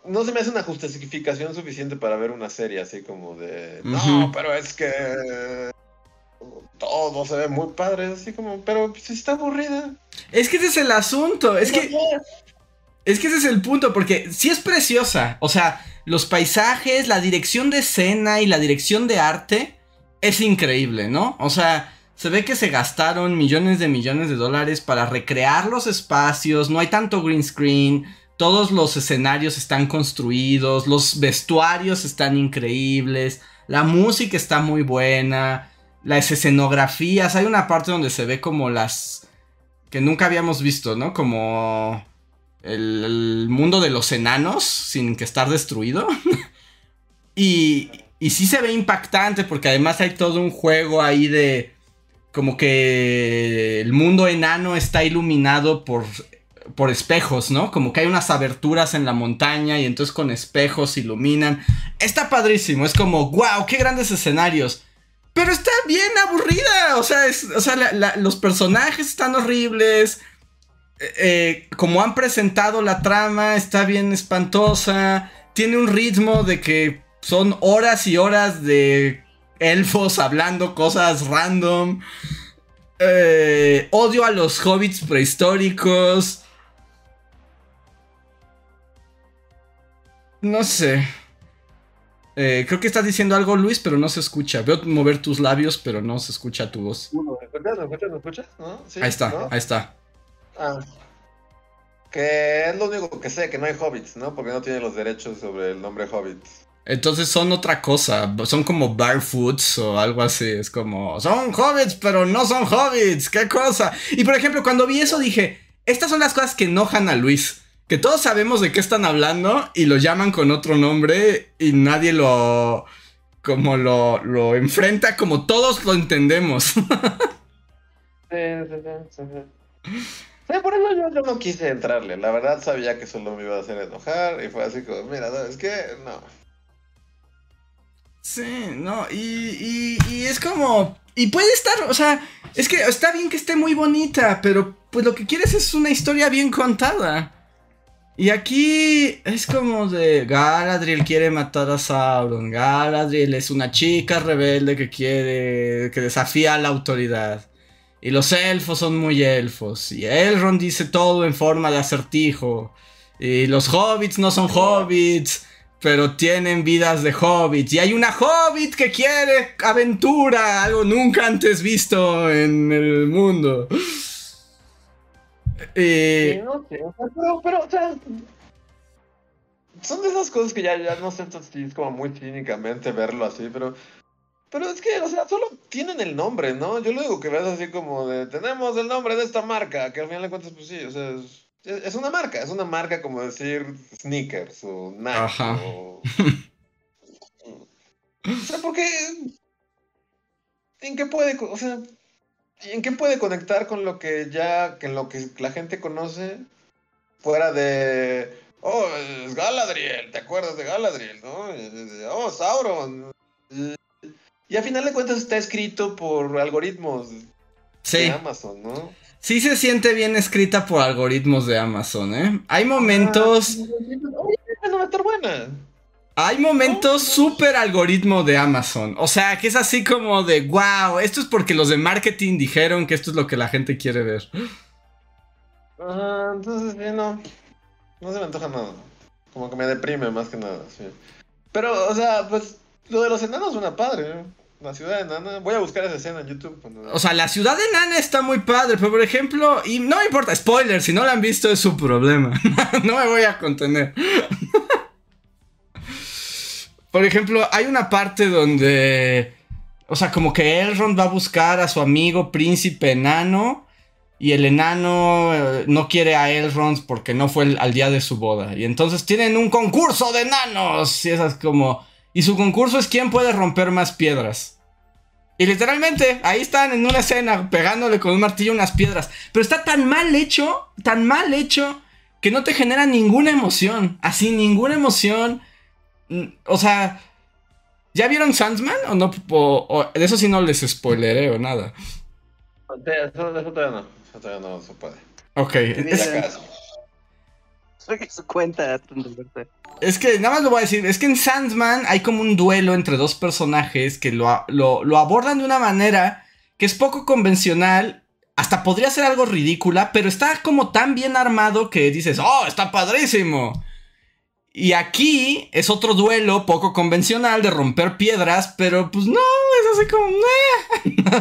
No se me hace una justificación suficiente para ver una serie así como de... No, pero es que... Todo se ve muy padre, así como... Pero si está aburrida. Es que ese es el asunto, es que... Es que ese es el punto, porque sí es preciosa. O sea, los paisajes, la dirección de escena y la dirección de arte es increíble, ¿no? O sea, se ve que se gastaron millones de millones de dólares para recrear los espacios, no hay tanto green screen, todos los escenarios están construidos, los vestuarios están increíbles, la música está muy buena, las escenografías, hay una parte donde se ve como las que nunca habíamos visto, ¿no? Como el, mundo de los enanos sin que estar destruido. y, y sí se ve impactante porque además hay todo un juego ahí de como que el mundo enano está iluminado por, por espejos, ¿no? Como que hay unas aberturas en la montaña y entonces con espejos iluminan. Está padrísimo, es como, wow, qué grandes escenarios. Pero está bien aburrida. O sea, o sea los personajes están horribles. Eh, como han presentado la trama, está bien espantosa. Tiene un ritmo de que son horas y horas de elfos hablando cosas random. Eh, odio a los hobbits prehistóricos. No sé. Eh, creo que estás diciendo algo, Luis, pero no se escucha. Veo mover tus labios, pero no se escucha tu voz. ¿Me escuchas? ¿Me escuchas? Ahí está, ahí está. Ah. Que es lo único que sé, que no hay hobbits, ¿no? Porque no tiene los derechos sobre el nombre hobbits. Entonces son otra cosa, son como barefoots o algo así, es como, son hobbits, pero no son hobbits, qué cosa. Y por ejemplo, cuando vi eso dije, estas son las cosas que enojan a Luis, que todos sabemos de qué están hablando y lo llaman con otro nombre y nadie lo, como lo, lo enfrenta como todos lo entendemos. sí. por eso yo, no quise entrarle. La verdad sabía que solo me iba a hacer enojar. Y fue así como, mira, es que no. Sí, no, y, y, es como... Y puede estar, o sea, es que está bien que esté muy bonita, pero pues lo que quieres es una historia bien contada. Y aquí es como de Galadriel quiere matar a Sauron. Galadriel es una chica rebelde que quiere, que desafía a la autoridad. Y los elfos son muy elfos. Y Elrond dice todo en forma de acertijo. Y los hobbits no son hobbits pero tienen vidas de hobbits. Y hay una hobbit que quiere aventura, algo nunca antes visto en el mundo. Sí, no sé, pero, pero, o sea, son de esas cosas que ya, ya no sé si es como muy cínicamente verlo así, pero, pero es que, o sea, solo tienen el nombre, ¿no? Yo lo digo que ves así como de, tenemos el nombre de esta marca, que al final de cuentas, pues sí, o sea, es, es una marca, es una marca como decir sneakers o Nike. Ajá. O... sea, porque. ¿En qué puede.? O sea. ¿En qué puede conectar con lo que ya. que lo que la gente conoce? Fuera de. Oh, es Galadriel, ¿te acuerdas de Galadriel, no? Oh, Sauron. Y a final de cuentas está escrito por algoritmos de Amazon, ¿no? Sí se siente bien escrita por algoritmos de Amazon, ¿eh? Hay momentos... Hay momentos súper algoritmo de Amazon. O sea, que es así como de, wow, esto es porque los de marketing dijeron que esto es lo que la gente quiere ver. Ajá, entonces, sí, no. No se me antoja nada. Como que me deprime más que nada, sí. Pero, o sea, pues, lo de los enanos suena padre, ¿eh? La ciudad de Nana. Voy a buscar esa escena en YouTube. O sea, la ciudad de Nana está muy padre, pero por ejemplo, y no importa, spoiler, si no la han visto es su problema. no me voy a contener. por ejemplo, hay una parte donde, o sea, como que Elrond va a buscar a su amigo príncipe enano y el enano eh, no quiere a Elrond porque no fue al día de su boda. Y entonces tienen un concurso de enanos y esas como y su concurso es quién puede romper más piedras. Y literalmente, ahí están en una escena pegándole con un martillo unas piedras. Pero está tan mal hecho, tan mal hecho, que no te genera ninguna emoción. Así, ninguna emoción. O sea, ¿ya vieron Sandsman o no? de eso sí no les spoileré o nada. Eso, eso todavía no. Eso todavía no se puede. Ok. Es, Es que nada más lo voy a decir, es que en Sandman hay como un duelo entre dos personajes que lo, lo, abordan de una manera que es poco convencional, hasta podría ser algo ridícula, pero está como tan bien armado que dices, oh, está padrísimo. Y aquí es otro duelo poco convencional de romper piedras, pero pues no, es así como...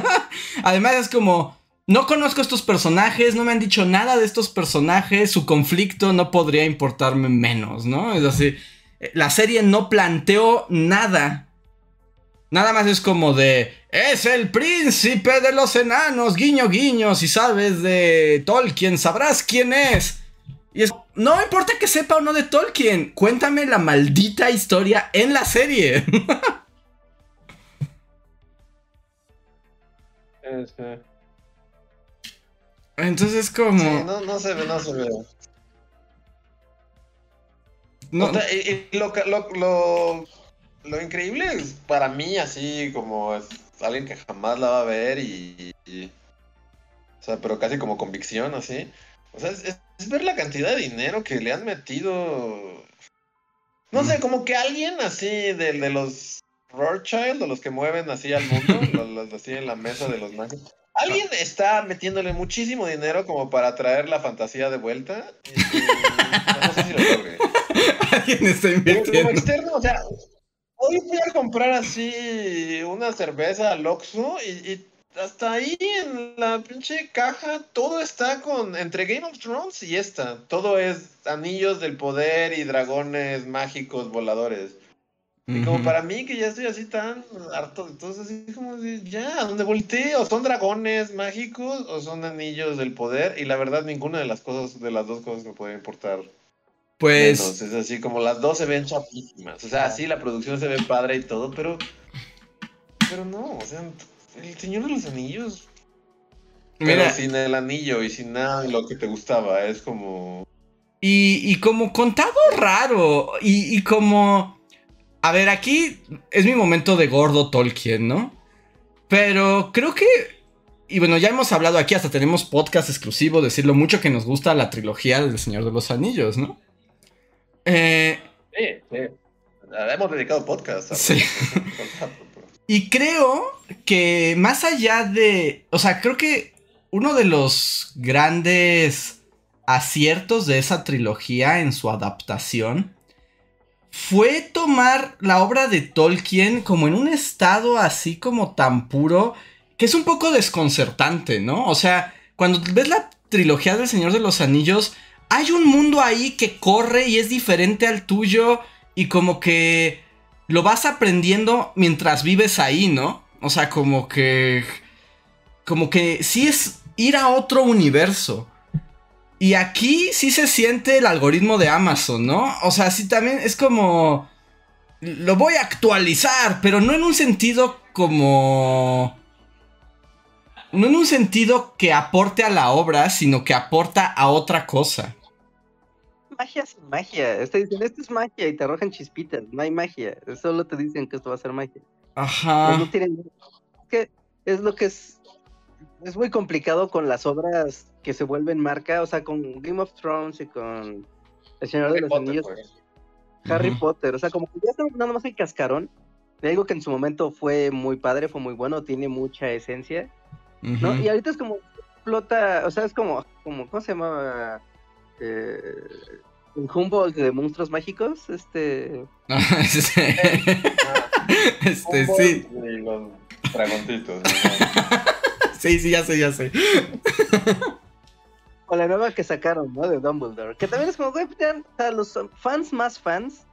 Además es como no conozco estos personajes, no me han dicho nada de estos personajes, su conflicto no podría importarme menos, ¿no? Es así, la serie no planteó nada. Nada más es como de, es el príncipe de los enanos, guiño guiño, si sabes de Tolkien, sabrás quién es. Y es, no importa que sepa o no de Tolkien, cuéntame la maldita historia en la serie. Entonces como... Sí, no, no se ve, no se ve. No. y, lo, lo, lo, increíble es para mí, así como alguien que jamás la va a ver y, o sea, pero casi como convicción, así. O sea, es, ver la cantidad de dinero que le han metido. No sé, como que alguien así de, de los Rothschild, o los que mueven así al mundo, los, así en la mesa de los mágicos. Alguien está metiéndole muchísimo dinero como para traer la fantasía de vuelta. no sé si lo logre. Alguien está invirtiendo. Como externo, o sea, hoy fui a comprar así una cerveza al Oxxo y, hasta ahí en la pinche caja todo está con entre Game of Thrones y esta. Todo es anillos del poder y dragones mágicos voladores. Y como para mí que ya estoy así tan harto de todo, así como de, ya, ¿dónde volteé? O son dragones mágicos o son anillos del poder. Y la verdad, ninguna de las cosas, de las dos cosas me puede importar pues. Es así como las dos se ven chapísimas. O sea, sí, la producción se ve padre y todo, pero. Pero no, o sea, el Señor de los Anillos. Mira, pero sin el anillo y sin nada de lo que te gustaba, es como. Y, y como contado raro, y, y como. A ver, aquí es mi momento de gordo Tolkien, ¿no? Pero creo que y bueno, ya hemos hablado aquí, hasta tenemos podcast exclusivo, decir lo mucho que nos gusta la trilogía del Señor de los Anillos, ¿no? Eh, sí, sí. Hemos dedicado podcast. Sí. y creo que más allá de. O sea, creo que uno de los grandes aciertos de esa trilogía en su adaptación fue tomar la obra de Tolkien como en un estado así como tan puro que es un poco desconcertante, ¿no? O sea, cuando ves la trilogía del Señor de los Anillos, hay un mundo ahí que corre y es diferente al tuyo y como que lo vas aprendiendo mientras vives ahí, ¿no? O sea, como que... Como que sí es ir a otro universo. Y aquí sí se siente el algoritmo de Amazon, ¿no? O sea, sí también es como... Lo voy a actualizar, pero no en un sentido como no en un sentido que aporte a la obra, sino que aporta a otra cosa magia sin magia. Te dicen, esto es magia y te arrojan chispitas. No hay magia. Solo te dicen que esto va a ser magia. Ajá. No tienen... Es que es lo que es. Es muy complicado con las obras que se vuelven marca. O sea, con Game of Thrones y con El Señor de los Anillos. Pues. Harry Potter. O sea, como que ya estamos nada más el cascarón de algo que en su momento fue muy padre, fue muy bueno, tiene mucha esencia. ¿no? Y ahorita es como explota, o sea, es como, como ¿cómo se llamaba? Eh, un Humboldt de monstruos mágicos, este. este, sí. los dragontitos. sí, sí, ya sé, ya sé. O la nueva que sacaron, ¿no? De Dumbledore. Que también es como, güey, o los fans más fans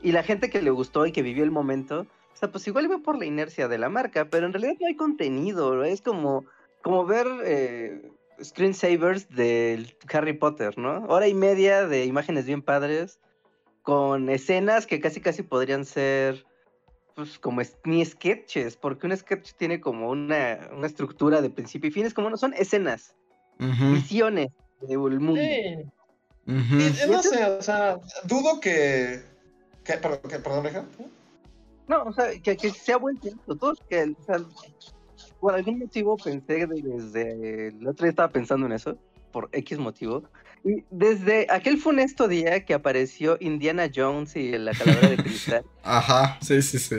y la gente que le gustó y que vivió el momento. O sea, pues igual iba por la inercia de la marca, pero en realidad no hay contenido. Es como, como ver eh, screensavers del Harry Potter, ¿no? Hora y media de imágenes bien padres, con escenas que casi casi podrían ser pues como ni sketches, porque un sketch tiene como una, una estructura de principio y fin, es como no son escenas, visiones del mundo. Sí. no sé, o sea, dudo que... ¿Qué? Perdón, ¿qué? ¿Perdón, No, o sea, que, que sea buen tiempo, todos que, o sea, por algún motivo pensé desde el otro día estaba pensando en eso, por X motivo. Y desde aquel funesto día que apareció Indiana Jones y la calavera de cristal. Ajá, sí, sí, sí.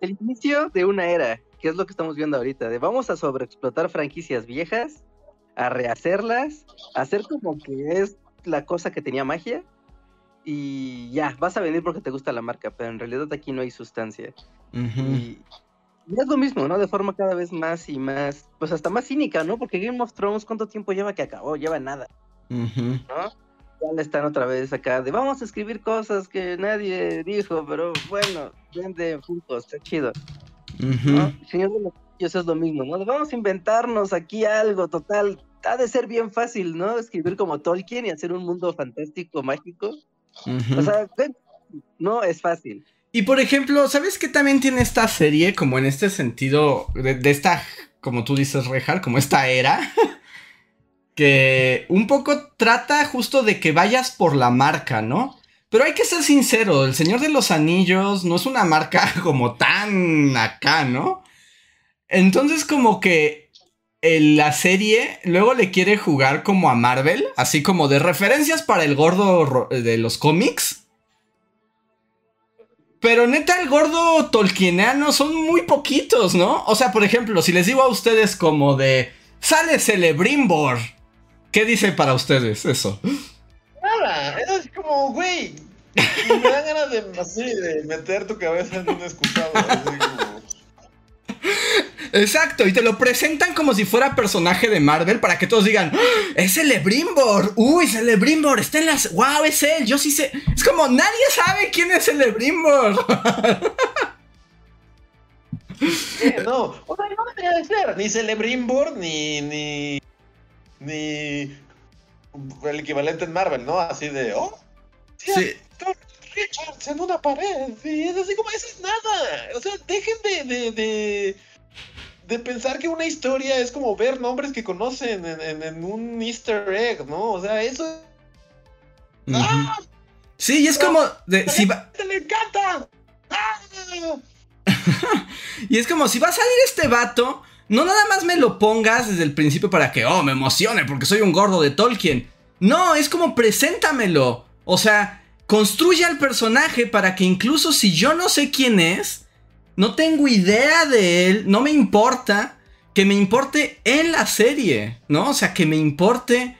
El inicio de una era, que es lo que estamos viendo ahorita, de vamos a sobreexplotar franquicias viejas, a rehacerlas, a hacer como que es la cosa que tenía magia. Y ya, vas a venir porque te gusta la marca, pero en realidad aquí no hay sustancia. y, y es lo mismo, ¿no? De forma cada vez más y más, pues hasta más cínica, ¿no? Porque Game of Thrones, ¿cuánto tiempo lleva que acabó? Lleva nada, ¿no? Ya le están otra vez acá de vamos a escribir cosas que nadie dijo, pero bueno, vende juntos, está chido. Señor de los eso es lo mismo, ¿no? Vamos a inventarnos aquí algo total. Ha de ser bien fácil, ¿no? Escribir como Tolkien y hacer un mundo fantástico, mágico. O sea, no es fácil. Y por ejemplo, ¿sabes qué también tiene esta serie? Como en este sentido, de, esta, como tú dices, Rejar, como esta era. que un poco trata justo de que vayas por la marca, ¿no? Pero hay que ser sincero, El Señor de los Anillos no es una marca como tan acá, ¿no? Entonces como que la serie luego le quiere jugar como a Marvel, así como de referencias para el gordo de los cómics. Pero neta, el gordo tolkieniano son muy poquitos, ¿no? O sea, por ejemplo, si les digo a ustedes como de... Sale Celebrimbor. ¿Qué dice para ustedes eso? Nada, es así como, güey. Me dan ganas de, así, de meter tu cabeza en un excusado. Así como... Exacto, y te lo presentan como si fuera personaje de Marvel para que todos digan, ¡Ah! es Celebrimbor, uy, Celebrimbor, está en las, wow, es él, yo sí sé, es como nadie sabe quién es Celebrimbor. no, o sea, no debería de ser, ni Celebrimbor, ni, ni, ni el equivalente en Marvel, ¿no? Así de, oh, sí. Richards en una pared, y es así como, eso es nada, o sea, dejen de, de de pensar que una historia es como ver nombres que conocen en, un easter egg, ¿no? O sea, eso... ¡Ah! Sí, y es como... De, si va... ¡Le encanta! ¡Ah! y es como, si va a salir este vato, no nada más me lo pongas desde el principio para que, oh, me emocione porque soy un gordo de Tolkien. No, es como, preséntamelo. O sea, construye al personaje para que incluso si yo no sé quién es, no tengo idea de él, no me importa que me importe en la serie, ¿no? O sea, que me importe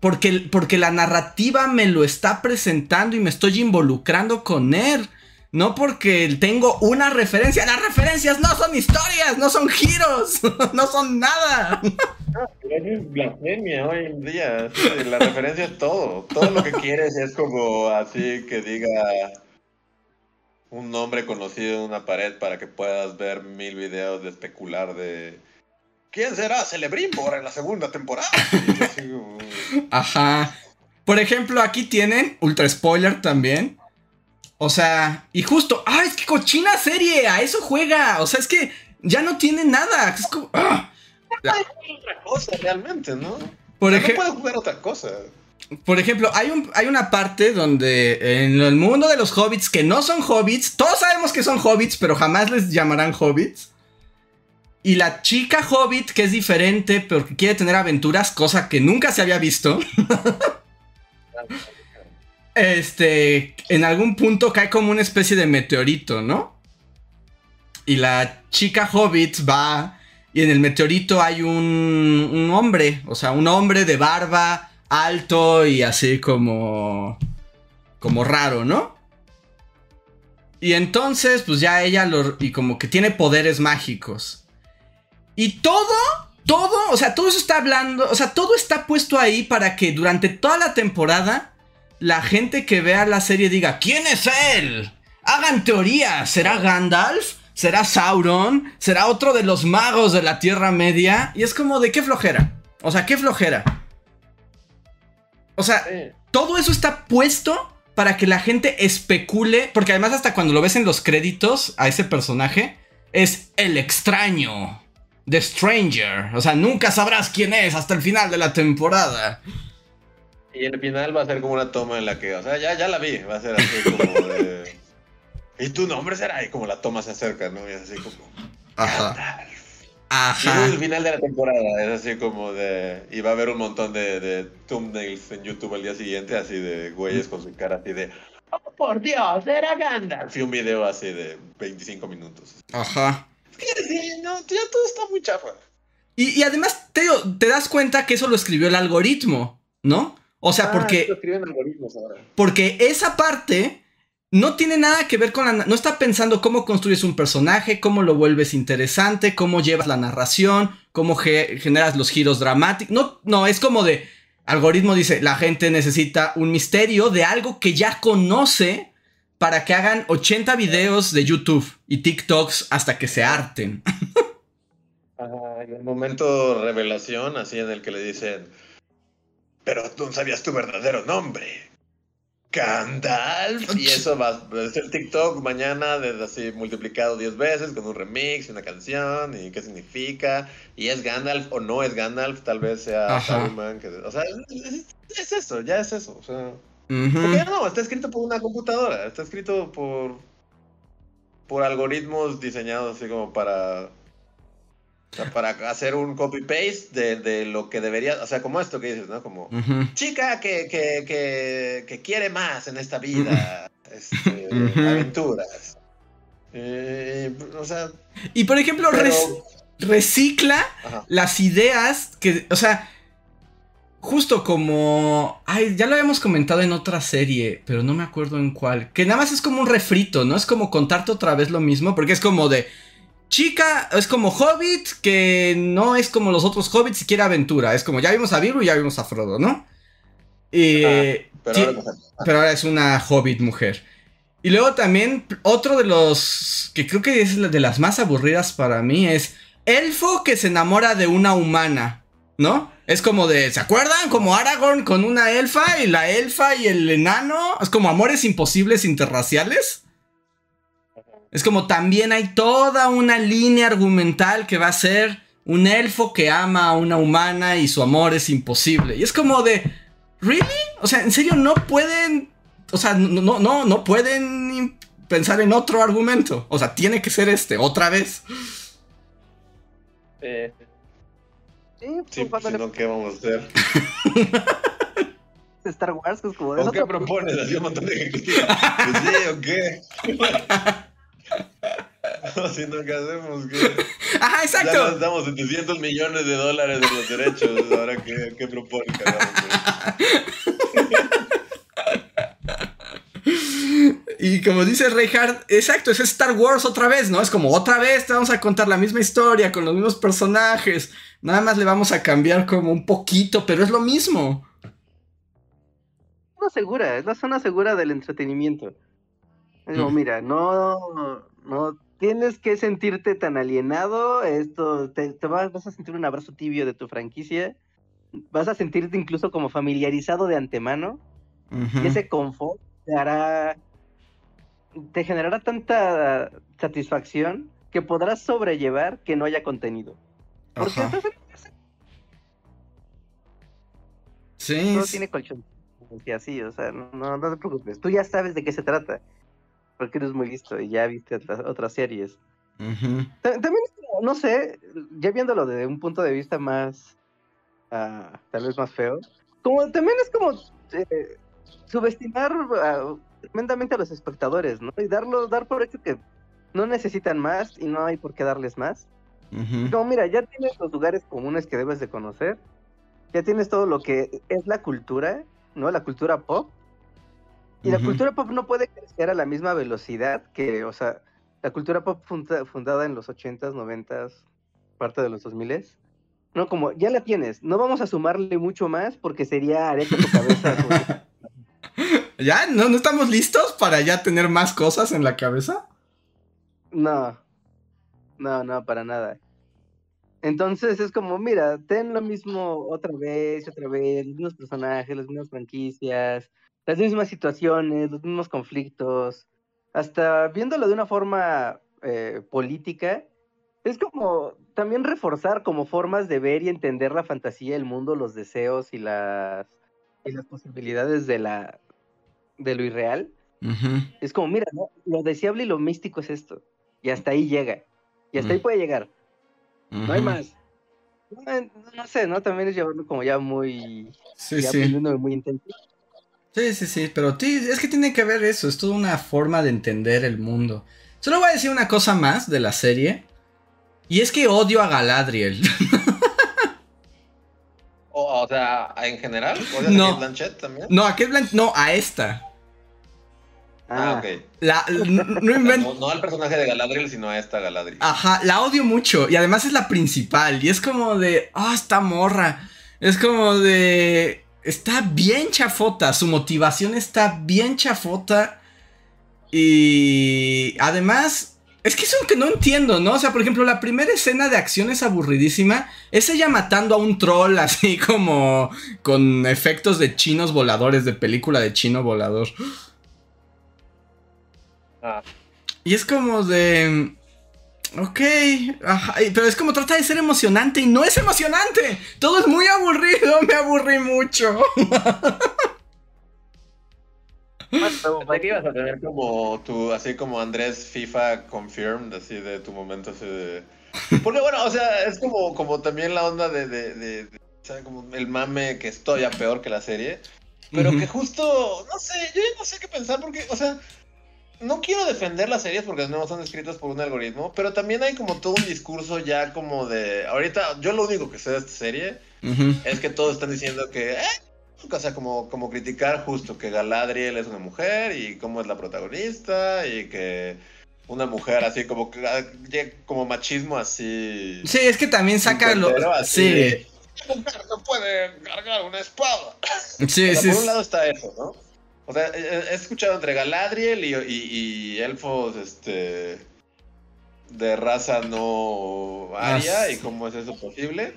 porque, porque la narrativa me lo está presentando y me estoy involucrando con él. No porque tengo una referencia. Las referencias no son historias, no son giros, no son nada. Es blasfemia hoy en día. La referencia es todo. Todo lo que quieres es como así que diga un nombre conocido en una pared para que puedas ver mil videos de especular de ¿Quién será Celebrimbor en la segunda temporada? Ajá. Por ejemplo, aquí tienen Ultra Spoiler también. O sea, y justo, ¡ah! Es que cochina serie, a eso juega. O sea, es que ya no tiene nada. Es como. ¡ah! No puede jugar otra cosa realmente, ¿no? Por ejemplo, no puede jugar otra cosa. Por ejemplo, hay, un, hay una parte donde en el mundo de los hobbits que no son hobbits, todos sabemos que son hobbits, pero jamás les llamarán hobbits. Y la chica hobbit, que es diferente, pero que quiere tener aventuras, cosa que nunca se había visto. este, en algún punto cae como una especie de meteorito, ¿no? Y la chica hobbit va, y en el meteorito hay un, un hombre, o sea, un hombre de barba alto y así como. como raro, ¿no? Y entonces, pues ya ella lo. y como que tiene poderes mágicos. Y todo, todo, o sea, todo eso está hablando, o sea, todo está puesto ahí para que durante toda la temporada la gente que vea la serie diga, ¿quién es él? Hagan teorías, ¿será Gandalf? ¿Será Sauron? ¿Será otro de los magos de la Tierra Media? Y es como de qué flojera. O sea, qué flojera. O sea, todo eso está puesto para que la gente especule, porque además hasta cuando lo ves en los créditos a ese personaje, es el extraño, The Stranger. O sea, nunca sabrás quién es hasta el final de la temporada. Y el final va a ser como una toma en la que, o sea, ya, ya la vi, va a ser así como de... y tu nombre será, y como la toma se acerca, ¿no? Y es así como... Ajá. Ajá. Y el final de la temporada es así como de. Y va a haber un montón de, de thumbnails en YouTube al día siguiente, así de güeyes con su cara así de. ¡Oh, por Dios! ¡Era Gandalf! Y un video así de 25 minutos. Ajá. Sí, no, ya todo está muy chafa. Y, y además, te, te das cuenta que eso lo escribió el algoritmo, ¿no? O sea, ah, porque. Lo escriben algoritmos ahora. Porque esa parte no tiene nada que ver con la... No está pensando cómo construyes un personaje, cómo lo vuelves interesante, cómo llevas la narración, cómo generas los giros dramáticos. No, no, es como de... Algoritmo dice, la gente necesita un misterio de algo que ya conoce para que hagan 80 videos de YouTube y TikToks hasta que se harten. Y el momento revelación, así en el que le dicen, pero tú no sabías tu verdadero nombre. Gandalf. Y eso va a ser TikTok mañana, desde así multiplicado 10 veces, con un remix, una canción, y qué significa. Y es Gandalf o no es Gandalf, tal vez sea Saruman. o sea, es, eso, ya es eso. O sea, porque no, está escrito por una computadora, está escrito por, por algoritmos diseñados así como para para hacer un copy-paste de, de, lo que debería, o sea, como esto que dices, ¿no? Como chica que, que, que, que, quiere más en esta vida, este, aventuras. Eh, o sea... Y por ejemplo, recicla las ideas que, o sea, justo como, ay, ya lo habíamos comentado en otra serie, pero no me acuerdo en cuál, que nada más es como un refrito, ¿no? Es como contarte otra vez lo mismo, porque es como de chica, es como Hobbit, que no es como los otros Hobbits, siquiera aventura. Es como ya vimos a Virgo y ya vimos a Frodo, ¿no? Eh, pero, ahora es una Hobbit mujer. Y luego también otro de los que creo que es de las más aburridas para mí es elfo que se enamora de una humana, ¿no? Es como de, ¿se acuerdan? Como Aragorn con una elfa y la elfa y el enano. Es como amores imposibles interraciales. Es como también hay toda una línea argumental que va a ser un elfo que ama a una humana y su amor es imposible. Y es como de, ¿really? O sea, ¿en serio no pueden, o sea, no, no, no pueden pensar en otro argumento? O sea, tiene que ser este, otra vez. Eh. Sí, pues, si no, ¿qué vamos a hacer? Star Wars, es como de ¿O qué propones? Así un montón de ejecutivos. Pues sí, ¿o qué? Sino que hacemos que. Ajá, exacto. Ya nos damos 700 millones de dólares de los derechos. Ahora, ¿qué, qué propone Y como dice Reinhardt, exacto, es Star Wars otra vez, ¿no? Es como otra vez te vamos a contar la misma historia con los mismos personajes. Nada más le vamos a cambiar como un poquito, pero es lo mismo. No segura, es la zona segura del entretenimiento. No, mira, no, no tienes que sentirte tan alienado. Esto te, vas, a sentir un abrazo tibio de tu franquicia. Vas a sentirte incluso como familiarizado de antemano. Y ese confort te hará. te generará tanta satisfacción que podrás sobrellevar que no haya contenido. Porque Sí. No tiene colchón. Así, o sea, no, no te preocupes. Tú ya sabes de qué se trata porque eres muy listo y ya viste otras, series. También, no sé, ya viéndolo desde un punto de vista más, ah, tal vez más feo, como también es como eh, subestimar ah, tremendamente a los espectadores, ¿no? Y darlo, dar por hecho que no necesitan más y no hay por qué darles más. No, mira, ya tienes los lugares comunes que debes de conocer, ya tienes todo lo que es la cultura, ¿no? La cultura pop, y la cultura pop no puede crecer a la misma velocidad que, o sea, la cultura pop fundada en los 80s, 90s, parte de los 2000s. No, como ya la tienes, no vamos a sumarle mucho más porque sería areca tu cabeza. ¿Ya? ¿No, ¿No estamos listos para ya tener más cosas en la cabeza? No, no, no, para nada. Entonces es como, mira, ten lo mismo otra vez, otra vez, los mismos personajes, las mismas franquicias, las mismas situaciones, los mismos conflictos, hasta viéndolo de una forma eh, política, es como también reforzar como formas de ver y entender la fantasía, el mundo, los deseos y las, las posibilidades de, la, de lo irreal. Es como, mira, lo deseable y lo místico es esto. Y hasta ahí llega. Y hasta ahí puede llegar. No hay más. No, sé, ¿no? También es llevarlo como ya muy... Sí, sí. muy intenso. Sí, sí, sí, pero es que tiene que ver eso, es toda una forma de entender el mundo. Solo voy a decir una cosa más de la serie, y es que odio a Galadriel. o, sea, en general, no, a Blanchett también? No, a Kate Blanchett, no, a esta. Ah, ok. no, al personaje de Galadriel, sino a esta Galadriel. Ajá, la odio mucho. Y además es la principal. Y es como de. Ah, esta morra. Es como de está bien chafota, su motivación está bien chafota. Y además, es que es algo que no entiendo, ¿no? O sea, por ejemplo, la primera escena de acción es aburridísima. Es ella matando a un troll así como con efectos de chinos voladores, de película de chino volador. Ah. Y es como de... Ok, pero es como trata de ser emocionante y no es emocionante. Todo es muy aburrido, me aburrí mucho. Pensé que ibas a tener como tu, así como Andrés FIFA confirmed, así de tu momento así de... Porque bueno, o sea, es como, como también la onda de, de, o sea, como el mame que es todavía peor que la serie. Pero que justo, no sé, yo ya no sé qué pensar porque, o sea, no quiero defender las series porque no son escritas por un algoritmo, pero también hay como todo un discurso ya como de, ahorita yo lo único que sé de esta serie es que todos están diciendo que, eh, o sea, como, como criticar justo que Galadriel es una mujer y cómo es la protagonista y que una mujer así como como machismo así. Sí, es que también saca lo sí. mujer no puede cargar una espada. Sí, sí. Por un lado está eso, ¿no? O sea, he escuchado entre Galadriel y, elfos, este, de raza no aria y cómo es eso posible.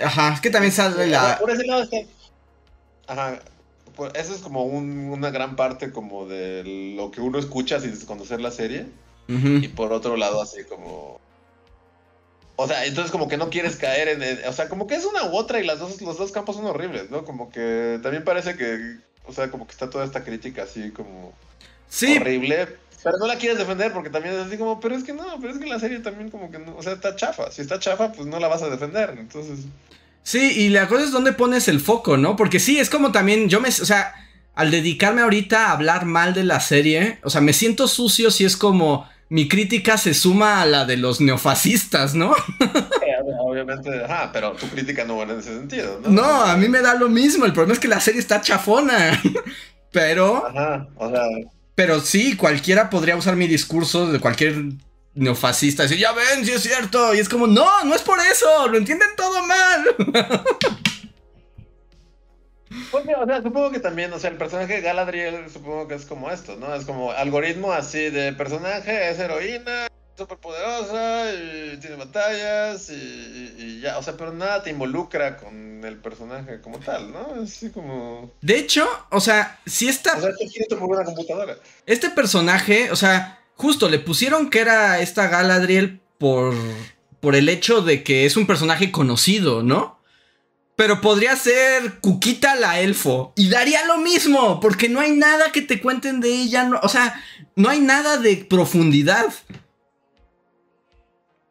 Ajá, es que también sale la... Por ese lado está... Ajá, eso es como una gran parte como de lo que uno escucha sin conocer la serie. Y por otro lado, así como... O sea, entonces como que no quieres caer en... o sea, como que es una u otra y las dos, los dos campos son horribles, ¿no? Como que también parece que o sea, como que está toda esta crítica así como sí. horrible. Pero no la quieres defender porque también es así como, pero es que no, pero es que la serie también como que no, o sea, está chafa. Si está chafa, pues no la vas a defender. Entonces. Sí, y la cosa es dónde pones el foco, ¿no? Porque sí, es como también, yo me, o sea, al dedicarme ahorita a hablar mal de la serie, o sea, me siento sucio si es como mi crítica se suma a la de los neofascistas, ¿no? Obviamente, ajá, pero tu crítica no va en ese sentido, ¿no? No, a mí me da lo mismo, el problema es que la serie está chafona, pero... Ajá, o sea... Pero sí, cualquiera podría usar mi discurso de cualquier neofascista y decir, ya ven, sí es cierto, y es como, no, no es por eso, lo entienden todo mal. Porque, o sea, supongo que también, o sea, el personaje de Galadriel supongo que es como esto, ¿no? Es como algoritmo así de personaje, es heroína, súper poderosa, y tiene batallas, y, ya, o sea, pero nada te involucra con el personaje como tal, ¿no? Así como... De hecho, o sea, si esta... O sea, te por una computadora. Este personaje, o sea, justo le pusieron que era esta Galadriel por, por el hecho de que es un personaje conocido, ¿no? Pero podría ser Cuquita la elfo. Y daría lo mismo. Porque no hay nada que te cuenten de ella. o sea, no hay nada de profundidad.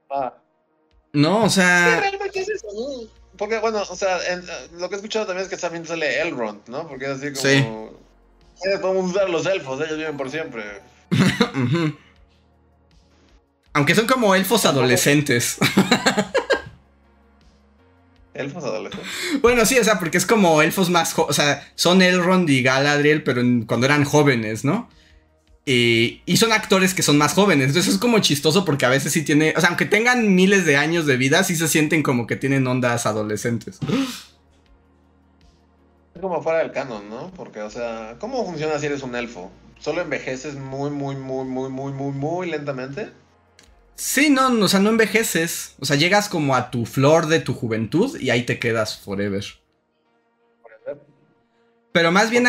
Ah. No, o sea. realmente es eso. Porque, bueno, o sea, lo que he escuchado también es que también sale Elrond, ¿no? Porque es así como. Sí. Eh, podemos usar los elfos, ellos viven por siempre. Aunque son como elfos adolescentes. elfos adolescentes. Bueno, sí, o sea, porque es como elfos más, o sea, son Elrond y Galadriel, pero cuando eran jóvenes, ¿no? Y, y, son actores que son más jóvenes. Entonces es como chistoso porque a veces sí tiene. O sea, aunque tengan miles de años de vida, sí se sienten como que tienen ondas adolescentes. Es como fuera del canon, ¿no? Porque, o sea, ¿cómo funciona si eres un elfo? ¿Solo envejeces muy, muy, muy, muy, muy, muy, muy lentamente? Sí, no, o sea, no envejeces. O sea, llegas como a tu flor de tu juventud y ahí te quedas forever. ¿Forever? Pero más bien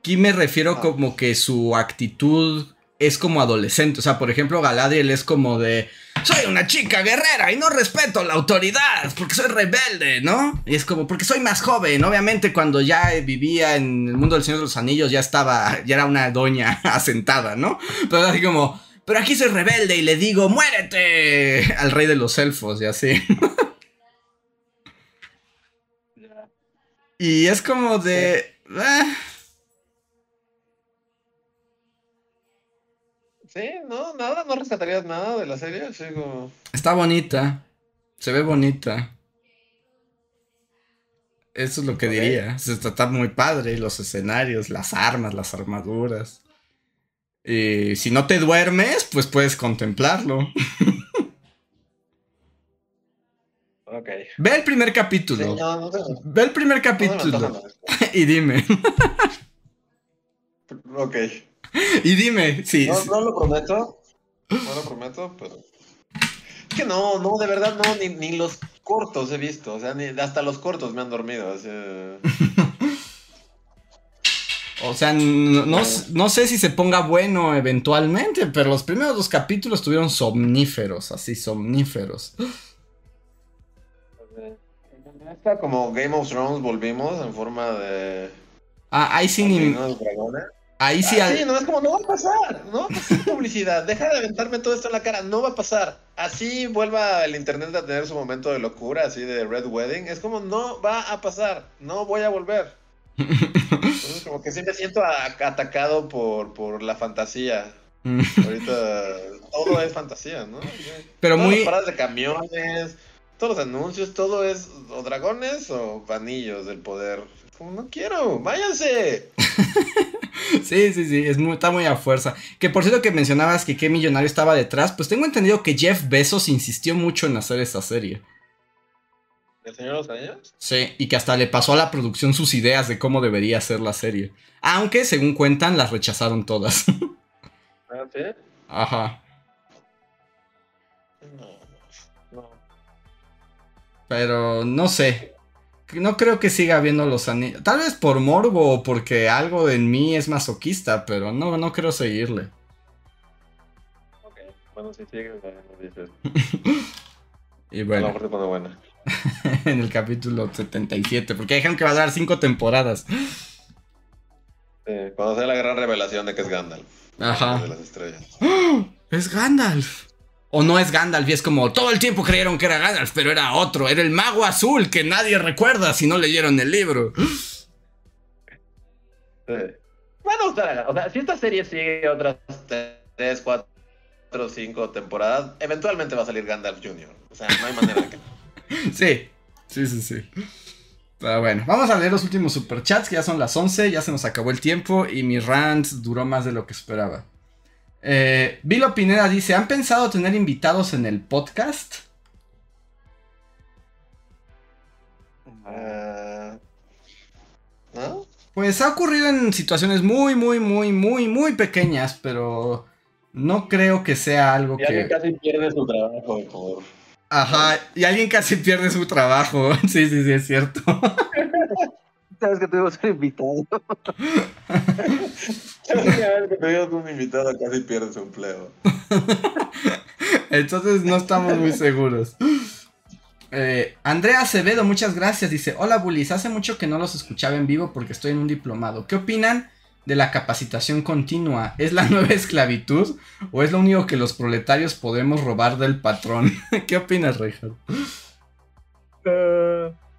aquí me refiero ah. como que su actitud es como adolescente. O sea, por ejemplo, Galadriel es como de. Soy una chica guerrera y no respeto la autoridad porque soy rebelde, ¿no? Y es como, porque soy más joven. Obviamente, cuando ya vivía en el mundo del Señor de los Anillos, ya estaba, ya era una doña asentada, ¿no? Pero así como, pero aquí soy rebelde y le digo, muérete al rey de los elfos y así. y es como de... Eh. Sí, no, nada, no rescatarías nada de la serie, Está bonita, se ve bonita. Eso es lo que diría. Se está muy padre, los escenarios, las armas, las armaduras. Y si no te duermes, pues puedes contemplarlo. Ok. Ve el primer capítulo. Ve el primer capítulo. y dime. ok. Y dime, sí. No, lo prometo. No lo prometo, pero. Es que no, no, de verdad no, ni, los cortos he visto. O sea, ni, hasta los cortos me han dormido. O sea, no, sé si se ponga bueno eventualmente, pero los primeros dos capítulos tuvieron somníferos, así, somníferos. Esta como Game of Thrones volvimos en forma de... Ah, ahí sí ni... Ahí sí. Sí, no es como, no va a pasar, no va a pasar publicidad, deja de aventarme todo esto en la cara, no va a pasar. Así vuelva el internet a tener su momento de locura, así de Red Wedding, es como, no va a pasar, no voy a volver. Entonces, como que sí me siento atacado por, por la fantasía. Ahorita todo es fantasía, ¿no? Pero Todas muy. las paradas de camiones, todos los anuncios, todo es o dragones o vanillos del poder. Como, no quiero, váyanse. Sí, sí, sí, es muy, está muy a fuerza. Que por cierto que mencionabas que qué millonario estaba detrás, pues tengo entendido que Jeff Bezos insistió mucho en hacer esa serie. ¿El Señor de los Anillos? Sí, y que hasta le pasó a la producción sus ideas de cómo debería ser la serie. Aunque, según cuentan, las rechazaron todas. Ah, ¿sí? Ajá. No, no. Pero no sé. No creo que siga viendo los anillos. Tal vez por morbo o porque algo en mí es masoquista, pero no, no creo seguirle. Ok, bueno, si sigue, lo dices. Y A lo bueno, mejor te pone buena. en el capítulo 77, porque dijeron que va a dar cinco temporadas. Sí, cuando sea la gran revelación de que es Gandalf. Ajá. De las estrellas. ¡Oh! Es Gandalf. O no es Gandalf y es como todo el tiempo creyeron que era Gandalf, pero era otro, era el mago azul que nadie recuerda si no leyeron el libro. Gustar, o sea, si esta serie sigue otras 3, 4, 5 temporadas, eventualmente va a salir Gandalf Jr. O sea, no hay manera de que... Sí, sí, sí, sí. Pero bueno, vamos a leer los últimos superchats, que ya son las 11, ya se nos acabó el tiempo y mi rant duró más de lo que esperaba. Eh, Vilo Pineda dice, ¿han pensado tener invitados en el podcast? ¿No? Pues ha ocurrido en situaciones muy, muy, muy, muy, muy pequeñas, pero no creo que sea algo Y alguien que... casi pierde su trabajo por... Ajá, y alguien casi pierde su trabajo. Sí, sí, sí, es cierto. Sabes que tuvimos un invitado. Cada vez que tuvimos un invitado casi pierde su empleo. Entonces no estamos muy seguros. Eh, Andrea Acevedo, muchas gracias. Dice: Hola Bullies, hace mucho que no los escuchaba en vivo porque estoy en un diplomado. ¿Qué opinan de la capacitación continua? ¿Es la nueva esclavitud o es lo único que los proletarios podemos robar del patrón? ¿Qué opinas, Reinhardt? Está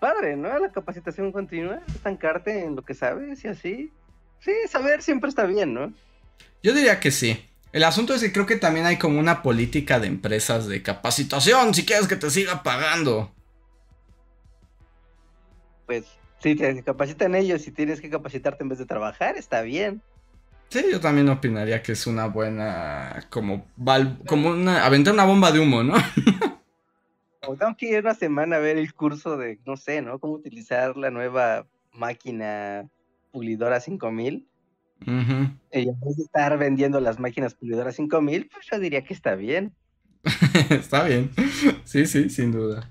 padre, ¿no? La capacitación continua, estancarte en lo que sabes y así. Sí, saber siempre está bien, ¿no? Yo diría que sí. El asunto es que creo que también hay como una política de empresas de capacitación si quieres que te siga pagando. Pues si te capacitan ellos y tienes que capacitarte en vez de trabajar, está bien. Sí, yo también opinaría que es una buena, como, val- como una, aventar una bomba de humo, ¿no? O tengo que ir una semana a ver el curso de, no sé, ¿no? Cómo utilizar la nueva máquina pulidora 5000. Ujú. Y en vez de estar vendiendo las máquinas pulidoras 5000, pues yo diría que está bien. Está bien. Sí, sí, sin duda.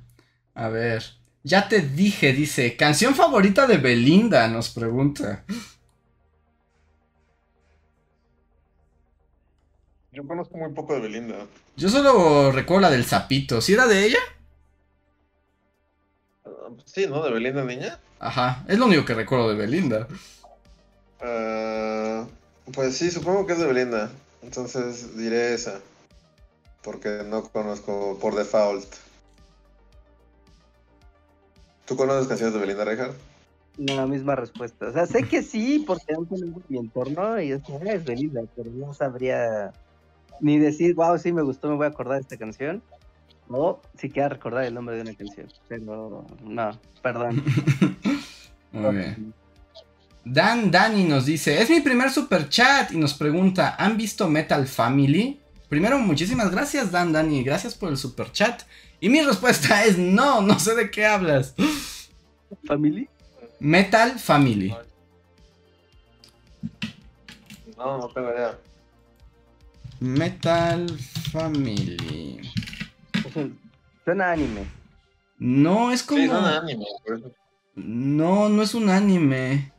A ver. Ya te dije, dice, canción favorita de Belinda, nos pregunta. Yo conozco muy poco de Belinda. Yo solo recuerdo la del sapito. ¿Sí era de ella? Sí, ¿no? De Belinda niña. Ajá, es lo único que recuerdo de Belinda. Ah, pues sí, supongo que es de Belinda. Entonces diré esa. Porque no conozco por default. ¿Tú conoces canciones de Belinda Reinhardt? La misma respuesta. O sea, sé que sí, porque han tenido mi entorno y es, es Belinda, pero no sabría ni decir, wow, sí me gustó, me voy a acordar de esta canción. O siquiera recordar el nombre de una canción. Pero no, perdón. Muy bien. Dan Dani nos dice, es mi primer super chat y nos pregunta, ¿han visto Metal Family? Primero, muchísimas gracias Dan Dani, gracias por el super chat. Y mi respuesta es no, no sé de qué hablas. ¿Family? Metal Family. No, no tengo idea. Metal Family. Suena anime. No, es como... Sí, son anime. por eso. No, no es un anime.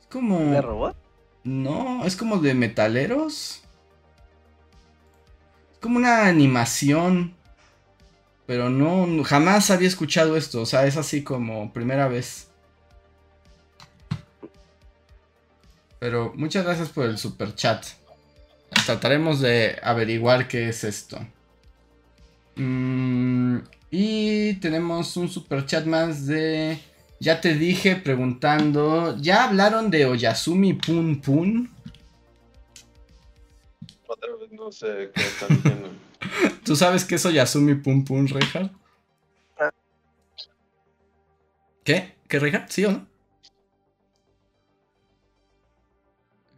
Es como... ¿De robot? No, es como de metaleros. Es como una animación. Pero no, no- jamás había escuchado esto. O sea, es así como primera vez. Pero muchas gracias por el super chat. Trataremos de averiguar qué es esto. Mm, y tenemos un super chat más de. Ya te dije preguntando. ¿Ya hablaron de Oyasumi Pun Pun? Otra vez no sé qué están diciendo. ¿Tú sabes qué es Oyasumi Pun Pun, Reinhardt? ¿Qué? ¿Qué, Reinhardt? ¿Sí o no?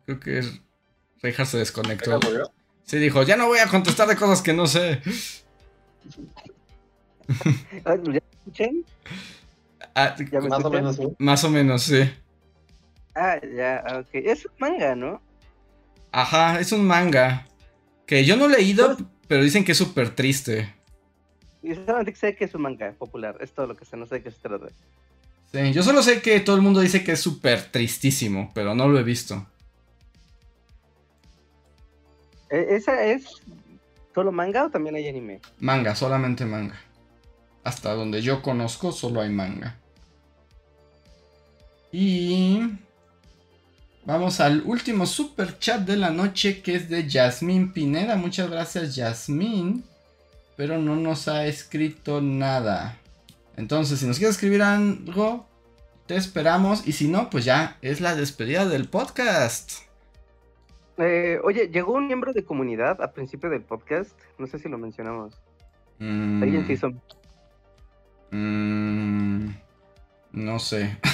Creo que Reinhardt se desconectó. Sí, dijo, ya no voy a contestar de cosas que no sé. ¿Ya escuchan? Ah, más o menos, sí. Más o menos, sí. Ah, ya, ok. Es un manga, ¿no? Ajá, es un manga. Que yo no he leído, pero dicen que es súper triste. Y solamente sé que es un manga popular. Es todo lo que sé, no sé de qué se trata. Sí, yo solo sé que todo el mundo dice que es súper tristísimo, pero no lo he visto. ¿E-, ¿Esa es solo manga o también hay anime? Manga, solamente manga. Hasta donde yo conozco, solo hay manga. Y vamos al último super chat de la noche que es de Yasmín Pineda. Muchas gracias, Yasmín. Pero no nos ha escrito nada. Entonces, si nos quieres escribir algo, te esperamos. Y si no, pues ya es la despedida del podcast. Eh, oye, llegó un miembro de comunidad a principio del podcast. No sé si lo mencionamos. Mm, Alguien se hizo. mm, no sé.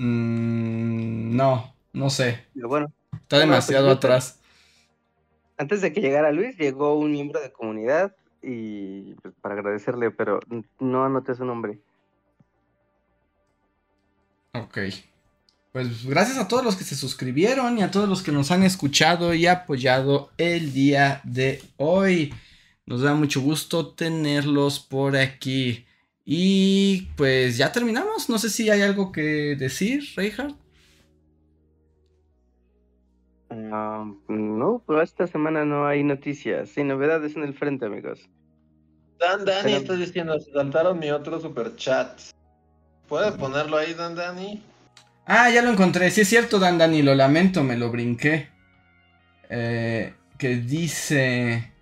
Mm, no, no sé. Pero bueno, Está demasiado pues, atrás. antes de que llegara Luis, llegó un miembro de comunidad y pues, para agradecerle, pero no anoté su nombre. Ok. Pues gracias a todos los que se suscribieron y a todos los que nos han escuchado y apoyado el día de hoy. Nos da mucho gusto tenerlos por aquí. Y pues ya terminamos. No sé si hay algo que decir, Reinhardt. Ah, no, pero esta semana no hay noticias. Sin novedades en el frente, amigos. Dan Dani Pero- está diciendo, se saltaron mi otro super chat. ¿Puedes ponerlo ahí, Dan Dani? Ah, ya lo encontré. Sí es cierto, Dan Dani, lo lamento, me lo brinqué. Eh, que dice...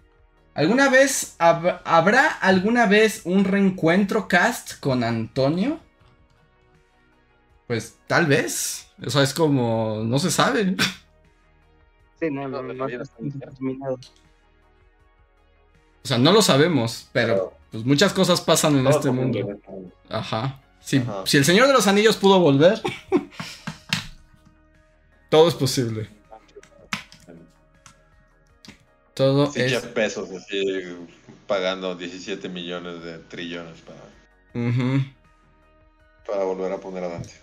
¿Alguna vez hab- habrá alguna vez un reencuentro cast con Antonio? Pues tal vez. O sea, es como... No se sabe. Sí, no, no, No. O sea, no lo sabemos, pero pues muchas cosas pasan en este mundo. un- Ajá. Si, el Señor de los Anillos pudo volver, todo es posible. Todo Sí, es... Bezos así pagando 17 millones de trillones para, para volver a poner adelante.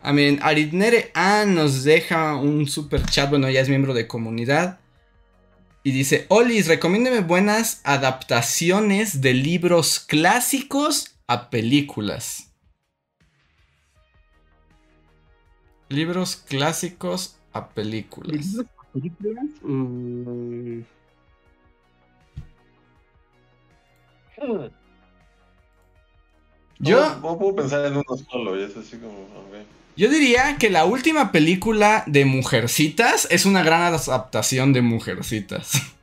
A mí, Aritnere A nos deja un super chat, bueno, ya es miembro de comunidad. Y dice, Olis, recomiéndeme buenas adaptaciones de libros clásicos a películas. Libros clásicos a películas. ¿Películas? Mm, Yo, No, no puedo pensar en uno solo y es así como, yo diría que la última película de Mujercitas es una gran adaptación de Mujercitas.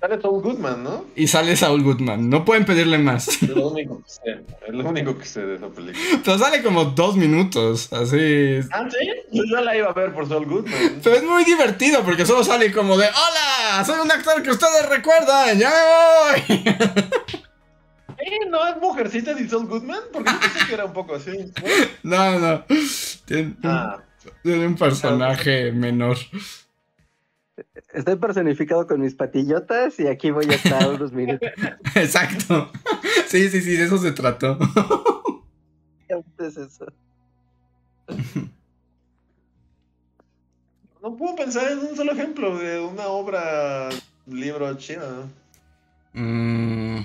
Sale Tom Goodman, ¿no? Y sale Saul Goodman, no pueden pedirle más. Es lo único que sé. Es lo único que sé de esa película. Pero sale como dos minutos, así. ¿Ah, sí? Yo ya la iba a ver por Saul Goodman. Pero es muy divertido porque solo sale como de ¡Hola! Soy un actor que ustedes recuerdan, ¡ya me voy! ¿Eh? ¿No es Mujercita y Saul Goodman? Porque yo pensé que era un poco así. No, no. Tiene, Ah, tiene un personaje menor. Estoy personificado con mis patillotas y aquí voy a estar unos minutos. Exacto. Sí, sí, sí, de eso se trató. ¿Qué es eso? no puedo pensar en un solo ejemplo de una obra, libro chino. Mm,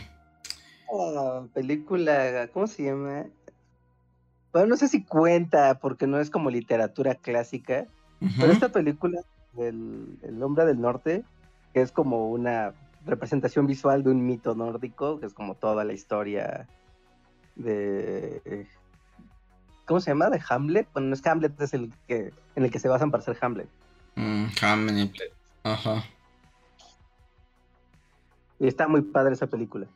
Ah, película, ¿cómo se llama? Bueno, no sé si cuenta porque no es como literatura clásica, pero esta película del El Hombre del Norte, que es como una representación visual de un mito nórdico, que es como toda la historia de ¿cómo se llama? De Hamlet. Bueno, no es Hamlet, es el que en el que se basan para hacer Hamlet. Mm, Hamlet. Ajá. Y está muy padre esa película.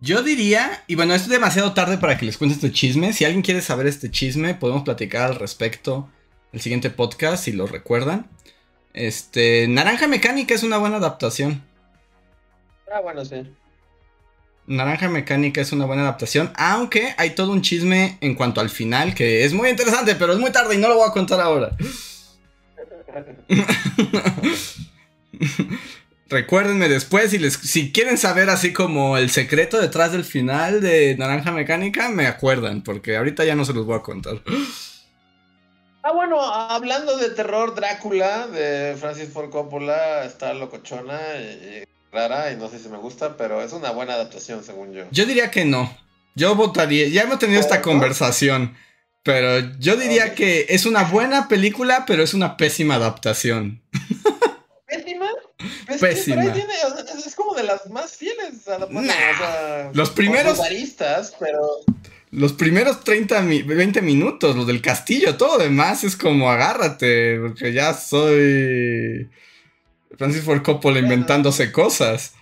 Yo diría, y bueno, es demasiado tarde para que les cuente este chisme. Si alguien quiere saber este chisme, podemos platicar al respecto el siguiente podcast, si lo recuerdan. Este, Naranja Mecánica es una buena adaptación. Ah, bueno, sí. Naranja Mecánica es una buena adaptación, aunque hay todo un chisme en cuanto al final que es muy interesante, pero es muy tarde y no lo voy a contar ahora. Recuérdenme después si, les, si quieren saber así como el secreto detrás del final de Naranja Mecánica, me acuerdan, porque ahorita ya no se los voy a contar. Ah, bueno, hablando de terror, Drácula de Francis Ford Coppola está locochona y rara y no sé si me gusta, pero es una buena adaptación según yo. Yo diría que no. Yo votaría, ya hemos tenido esta conversación, pero yo diría que es una buena película, pero es una pésima adaptación. ¿Pésima? Pésima. es, como de las más fieles a la Los primeros. pero. Los primeros 30, 20 minutos, los del castillo, todo demás es como agárrate, porque ya soy Francis Ford Coppola inventándose cosas.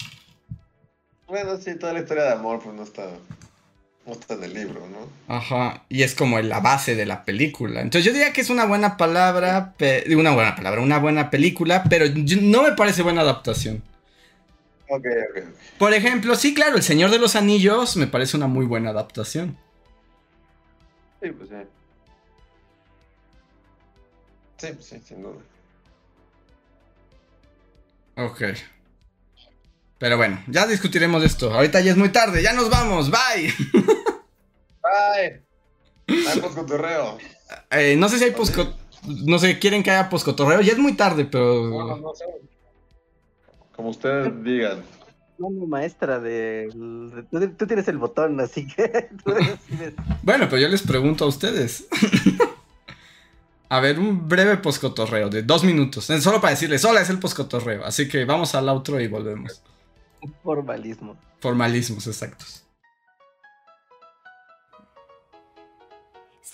Bueno, sí, toda la historia de amor pues no está, no está en el libro, ¿no? Ajá, y es como la base de la película. Entonces yo diría que es una buena palabra, una buena palabra, una buena película, pero no me parece buena adaptación. Ok, ok. Por ejemplo, sí, claro, El Señor de los Anillos me parece una muy buena adaptación. Sí, pues sí. Sí, pues sí, sin duda. Ok. Pero bueno, ya discutiremos esto. Ahorita ya es muy tarde, ya nos vamos, bye. Bye. Hay poscotorreo. Eh, no sé si hay poscotorreo. No sé, quieren que haya poscotorreo. Ya es muy tarde, pero. No, no sé. Como ustedes digan. No, maestra de. Tú, tienes el botón, así que. bueno, pero yo les pregunto a ustedes. A ver, un breve poscotorreo de dos minutos. Solo para decirles, hola, es el poscotorreo. Así que vamos al outro y volvemos. Formalismo. Formalismos, exactos.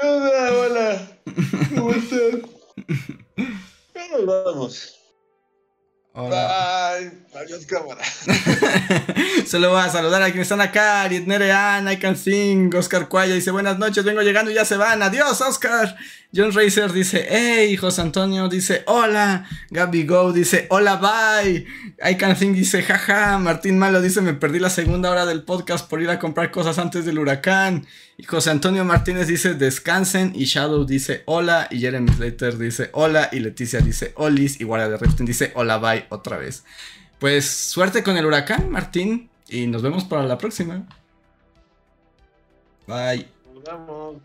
Hola, hola. ¿Cómo estás? ¿Cómo vamos? Hola. Ay, adiós cámara. Solo voy a saludar a quienes están acá. Ariet Nerean, I Can Sing, Oscar Cuaya dice buenas noches, vengo llegando y ya se van. Adiós, Oscar. John Racer dice, hey, José Antonio dice, hola. Gaby Go dice, hola, bye. I Can Think dice, jaja. Martín Malo dice, me perdí la segunda hora del podcast por ir a comprar cosas antes del huracán. Y José Antonio Martínez dice, descansen. Y Shadow dice, hola. Y Jeremy Slater dice, hola. Y Leticia dice, olis. Y Guardia de Riften dice, hola, bye, otra vez. Pues suerte con el huracán, Martín. Y nos vemos para la próxima. Bye. Nos vemos.